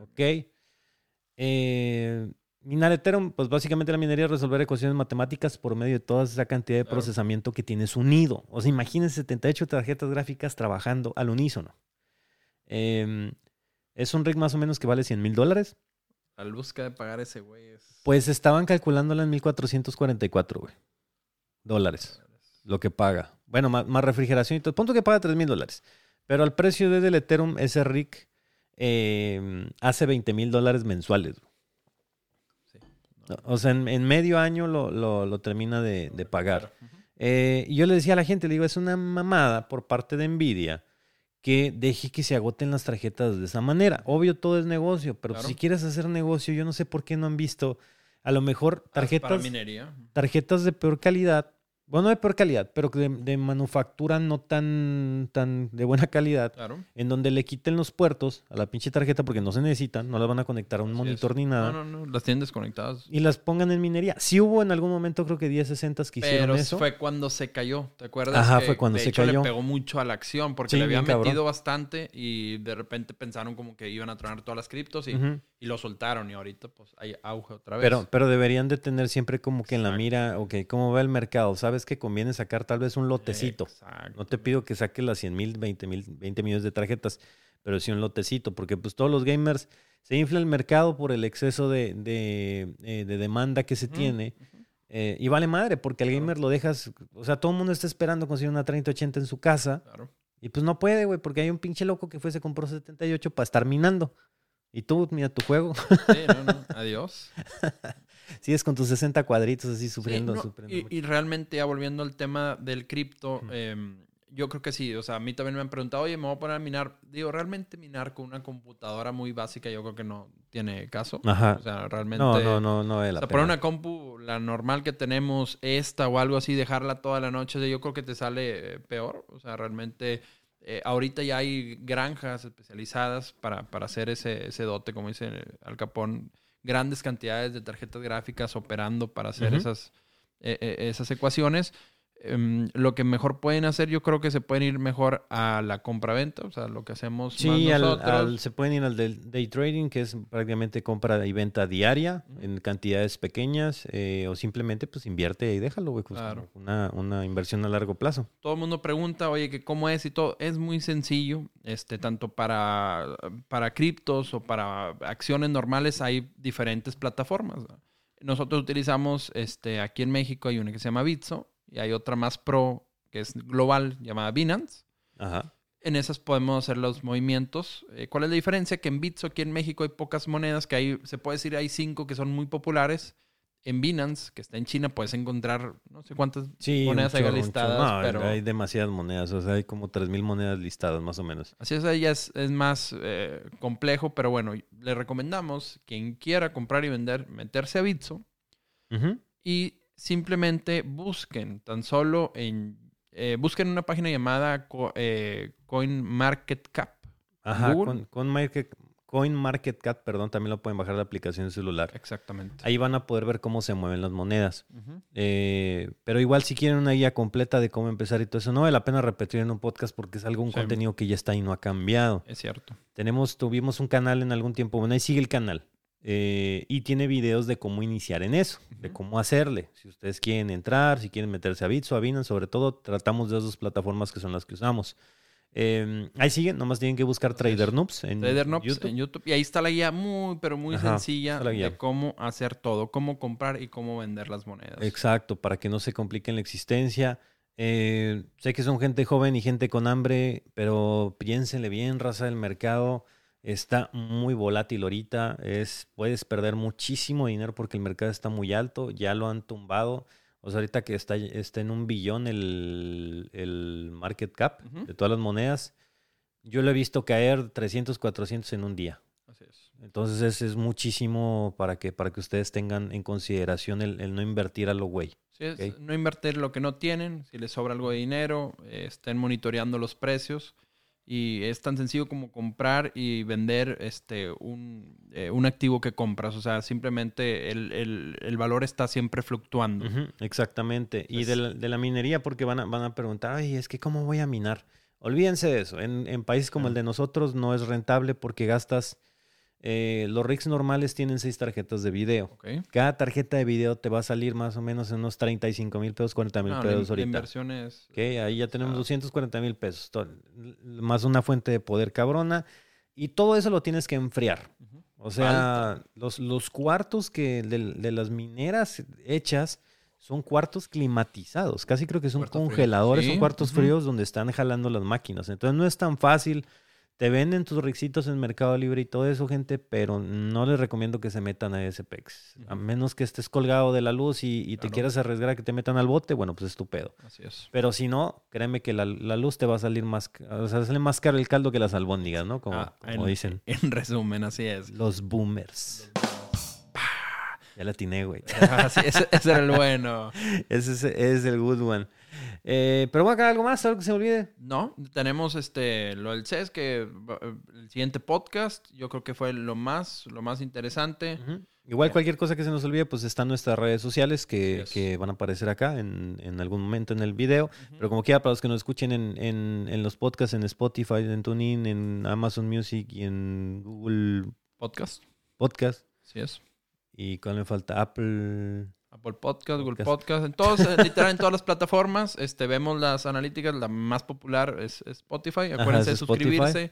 ¿Ok? Eh, minar Ethereum, pues básicamente la minería es resolver ecuaciones matemáticas por medio de toda esa cantidad de Claro. procesamiento que tienes unido. O sea, imagínense 78 tarjetas gráficas trabajando al unísono. Eh, es un rig más o menos que vale 100 mil dólares. La busca de pagar ese güey es... Pues estaban calculándola en 1444, güey. Dólares. Lo que paga. Bueno, más, más refrigeración y todo. Punto que paga 3 mil dólares. Pero al precio de del Ethereum, ese rig eh, hace 20 mil dólares mensuales. güey. O sea, en, en medio año lo, lo- lo termina de, de pagar. Eh, y yo le decía a la gente, le digo, es una mamada por parte de Nvidia que deje que se agoten las tarjetas de esa manera. Obvio, todo es negocio, pero Claro. si quieres hacer negocio, yo no sé por qué no han visto a lo mejor tarjetas, tarjetas de peor calidad. Bueno, no de peor calidad, pero de, de manufactura no tan, tan de buena calidad, Claro. en donde le quiten los puertos a la pinche tarjeta porque no se necesitan, no las van a conectar a un Así monitor es. ni nada. No, no, no. Las tienen desconectadas. Y las pongan en minería. Sí hubo en algún momento, creo que 1060 que hicieron Pero eso. fue cuando se cayó, ¿te acuerdas? Ajá, Que, fue cuando de se hecho, cayó. le pegó mucho a la acción porque Sí, le había bien cabrón. metido bastante y de repente pensaron como que iban a tronar todas las criptos y. y lo soltaron y ahorita pues hay auge otra vez. Pero, pero deberían de tener siempre como que en la mira, ok, cómo va el mercado. Sabes que conviene sacar tal vez un lotecito. Exacto. No te pido que saques las 100 mil, 20 mil, 20 millones de tarjetas, pero sí un lotecito, porque pues todos los gamers se infla el mercado por el exceso de, de, eh, de demanda que se tiene. eh, y vale madre, porque al Claro. gamer lo dejas, o sea, todo el mundo está esperando conseguir una 3080 en su casa, Claro. y pues no puede, güey, porque hay un pinche loco que fue, se compró 78 para estar minando. Y tú, mira tu juego, Sí, no, no. Adiós. sigues con tus 60 cuadritos así Sí, sufriendo, no, sufriendo y, mucho. y realmente ya volviendo al tema del cripto, em, yo creo que sí. O sea, a mí también me han preguntado, oye, me voy a poner a minar. Digo, realmente minar con una computadora muy básica yo creo que no tiene caso. Ajá. O sea, realmente... No, no, no, no O la sea, pena. poner una compu, la normal que tenemos, esta o algo así, dejarla toda la noche, yo creo que te sale peor. O sea, realmente eh, ahorita ya hay granjas especializadas para, para hacer ese, ese dote, como dice Al Capón, grandes cantidades de tarjetas gráficas operando para hacer esas, eh, eh, esas ecuaciones. Em, lo que mejor pueden hacer, yo creo que se pueden ir mejor a la compra-venta, o sea, lo que hacemos Sí, más al- nosotros. al- se pueden ir al del day trading, que es prácticamente compra y venta diaria en cantidades pequeñas, eh, o simplemente pues invierte y déjalo, güey, pues, Claro. una, una inversión a largo plazo. todo el mundo pregunta, oye, que cómo es y todo. Es muy sencillo, este, tanto para, para criptos o para acciones normales hay diferentes plataformas. ¿no? Nosotros utilizamos, este, aquí en México hay una que se llama Bitso y hay otra más pro que es global llamada Binance. Ajá. En esas podemos hacer los movimientos. Eh, ¿Cuál es la diferencia? Que en Bitso aquí en México hay pocas monedas, que hay, se puede decir hay cinco que son muy populares. En Binance, que está en China, puedes encontrar no sé cuántas Sí, monedas hay listadas. No, pero... hay demasiadas monedas, o sea, hay como 3.000 monedas listadas más o menos. Así es, ahí es, es más eh, complejo, pero bueno, le recomendamos quien quiera comprar y vender, meterse a Bitso y simplemente busquen tan solo en... eh, busquen una página llamada Co- eh, CoinMarketCap. Ajá, Google. con, con Market, CoinMarketCap, perdón, también lo pueden bajar de la aplicación celular. Exactamente. Ahí van a poder ver cómo se mueven las monedas. Eh, pero igual si quieren una guía completa de cómo empezar y todo eso, no vale la pena repetir en un podcast porque es Sí. contenido que ya está y no ha cambiado. Es cierto. Tenemos, tuvimos un canal en algún tiempo, bueno, ahí sigue el canal. Eh, y tiene videos de cómo iniciar en eso, de cómo hacerle. Si ustedes quieren entrar, si quieren meterse a Bitso, a Binance, sobre todo, tratamos de esas dos plataformas que son las que usamos. Eh, ahí siguen, nomás tienen que buscar Trader. Noobs en Trader Noobs YouTube. en YouTube. Y ahí está la guía muy, pero muy Ajá, sencilla de cómo hacer todo, cómo comprar y cómo vender las monedas. Exacto, para que no se compliquen la existencia. Eh, sé que son gente joven y gente con hambre, pero piénsenle bien, raza del mercado. Está muy volátil ahorita. Es, puedes perder muchísimo dinero porque el mercado está muy alto. Ya lo han tumbado. O sea, ahorita que está, está en un billón el, el market cap de todas las monedas, yo lo he visto caer 300, 400 en un día. Así es. Entonces es, es muchísimo para que, para que ustedes tengan en consideración el, el no invertir a lo güey. Sí, no invertir lo que no tienen, si les sobra algo de dinero, eh, estén monitoreando los precios y es tan sencillo como comprar y vender este un, eh, un activo que compras, o sea, simplemente el, el- el valor está siempre fluctuando. Exactamente. Y de la, de la minería, porque van a, van a preguntar, ay, es que ¿cómo voy a minar? Olvídense de eso. En, en países como el de nosotros no es rentable porque gastas... eh, los rigs normales tienen seis tarjetas de video. Cada tarjeta de video te va a salir más o menos en unos 35 mil pesos, 40 mil No, pesos in- la ahorita. inversión es... Ok, ahí ya tenemos sea- 240 mil pesos, más una fuente de poder cabrona. Y todo eso lo tienes que enfriar. O sea, los, los cuartos que de, de las mineras hechas son cuartos climatizados. Casi creo que son Cuarto congeladores, son cuartos fríos donde están jalando las máquinas. Entonces no es tan fácil. Te venden tus rixitos en Mercado Libre y todo eso, gente, pero no les recomiendo que se metan a ese PEX. A menos que estés colgado de la luz y, y te quieras arriesgar a que te metan al bote, bueno, pues es tu pedo. Así es. Pero si no, créeme que la, la luz te va a salir más, o sea, sale más caro el caldo que las albóndigas, ¿no? Como, Ah, como en- dicen. En resumen, así es. Los boomers. Ya la atiné, güey. Ah, sí, ese, ese era el bueno. Ese es, es el good one. Eh, pero bueno, acá algo más, algo que se me olvide. No, tenemos este lo del CES, que va- el siguiente podcast, yo creo que fue lo más, lo más interesante. Igual cualquier cosa que se nos olvide, pues están nuestras redes sociales que, Yes. que van a aparecer acá en, en algún momento en el video. Pero como quiera, para los que nos escuchen en, en, en los podcasts, en Spotify, en TuneIn, en Amazon Music y en Google Podcast, Podcast. así es. ¿Y cuál me falta? Apple. Apple Podcast, Google Podcast. En todos, eh, literal en todas las plataformas, este, vemos las analíticas, la más popular es Spotify, acuérdense de es suscribirse.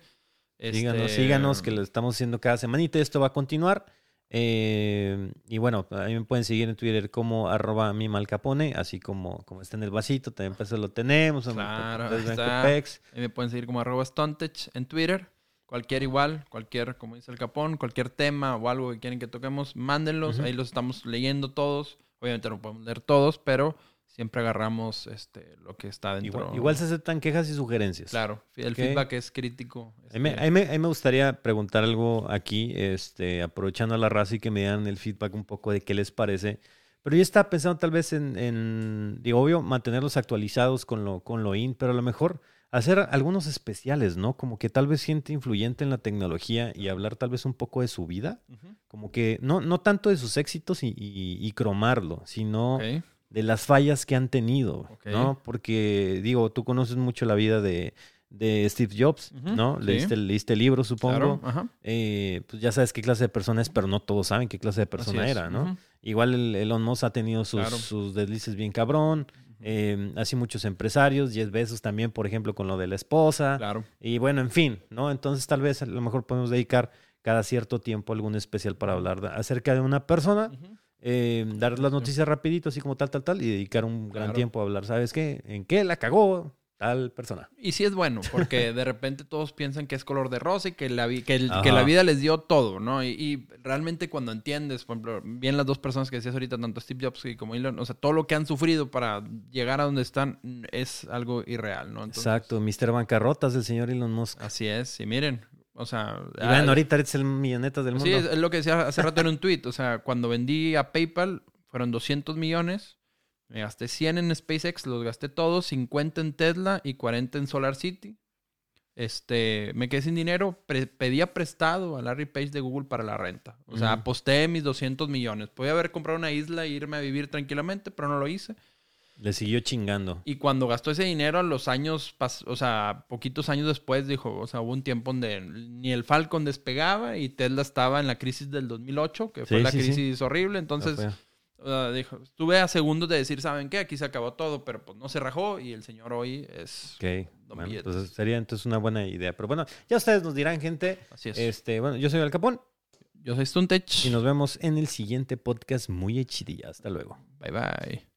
Síganos, Este, síganos, que lo estamos haciendo cada semanita. Esto va a continuar. Eh, y bueno, ahí me pueden seguir en Twitter como arroba mi malcapone, así como, como está en el vasito, también pues lo tenemos. en Claro, está. Ahí me pueden seguir como arroba Stontech en Twitter. Cualquier igual, cualquier, como dice el Capón, cualquier tema o algo que quieren que toquemos, mándenlos. Ahí los estamos leyendo todos. Obviamente no podemos leer todos, pero siempre agarramos este, lo que está dentro. Igual, igual se aceptan quejas y sugerencias. Claro, el Ok. feedback es crítico. A mí, me- este, a mí a mí me gustaría preguntar algo aquí, este, aprovechando a la raza y que me dan el feedback un poco de qué les parece. Pero yo estaba pensando tal vez en, en, digo, obvio, mantenerlos actualizados con lo, con lo in, pero a lo mejor hacer algunos especiales, ¿no? Como que tal vez gente influyente en la tecnología y hablar tal vez un poco de su vida. Como que no, no tanto de sus éxitos y, y- y cromarlo, sino de las fallas que han tenido. ¿no? Porque, digo, tú conoces mucho la vida de, de Steve Jobs, ¿no? sí. Leíste, leíste el libro, supongo. Claro, ajá. Eh, pues ya sabes qué clase de persona es, pero no todos saben qué clase de persona era, ¿no? Igual el Elon Musk ha tenido sus, Claro. sus deslices bien cabrón. Eh, así muchos empresarios, Jeff Bezos también, por ejemplo, con lo de la esposa. Claro. Y bueno, en fin, ¿no? Entonces tal vez a lo mejor podemos dedicar cada cierto tiempo algún especial para hablar acerca de una persona, eh, dar las noticias rapidito, así como tal, tal, tal, y dedicar un gran Claro. tiempo a hablar, ¿sabes qué? ¿En qué la cagó tal persona? Y sí es bueno, porque de repente todos piensan que es color de rosa y que la, vi- que el- la vida les dio todo, ¿no? Y, y realmente cuando entiendes, por ejemplo, bien las dos personas que decías ahorita, tanto Steve Jobs como Elon, o sea, todo lo que han sufrido para llegar a donde están es algo irreal, ¿no? Entonces, Exacto, Mr. Bancarrotas del señor Elon Musk. Así es, y miren, o sea... Y ah, bueno, ahorita eres el millonetas del mundo. Sí, es lo que decía hace rato en un tweet. O sea, cuando vendí a PayPal fueron 200 millones. Me gasté 100 en SpaceX, los gasté todos, 50 en Tesla y 40 en Solar City. Este, me quedé sin dinero, pre- pedía prestado a Larry Page de Google para la renta. O sea, aposté mis 200 millones. Podía haber comprado una isla e irme a vivir tranquilamente, pero no lo hice. Le siguió chingando. Y cuando gastó ese dinero, a los años, o sea, poquitos años después, dijo, o sea, hubo un tiempo donde ni el Falcon despegaba y Tesla estaba en la crisis del 2008, que fue Sí, la sí, sí. crisis horrible. Entonces, Dijo, estuve a segundos de decir, ¿saben qué? Aquí se acabó todo, pero pues no se rajó y el señor hoy es... Ok, bueno, sería entonces una buena idea. Pero bueno, ya ustedes nos dirán, gente. Así es. Este, bueno, yo soy Al Capón Yo soy Stuntech. y nos vemos en el siguiente podcast muy hechidilla. Hasta luego. Bye bye.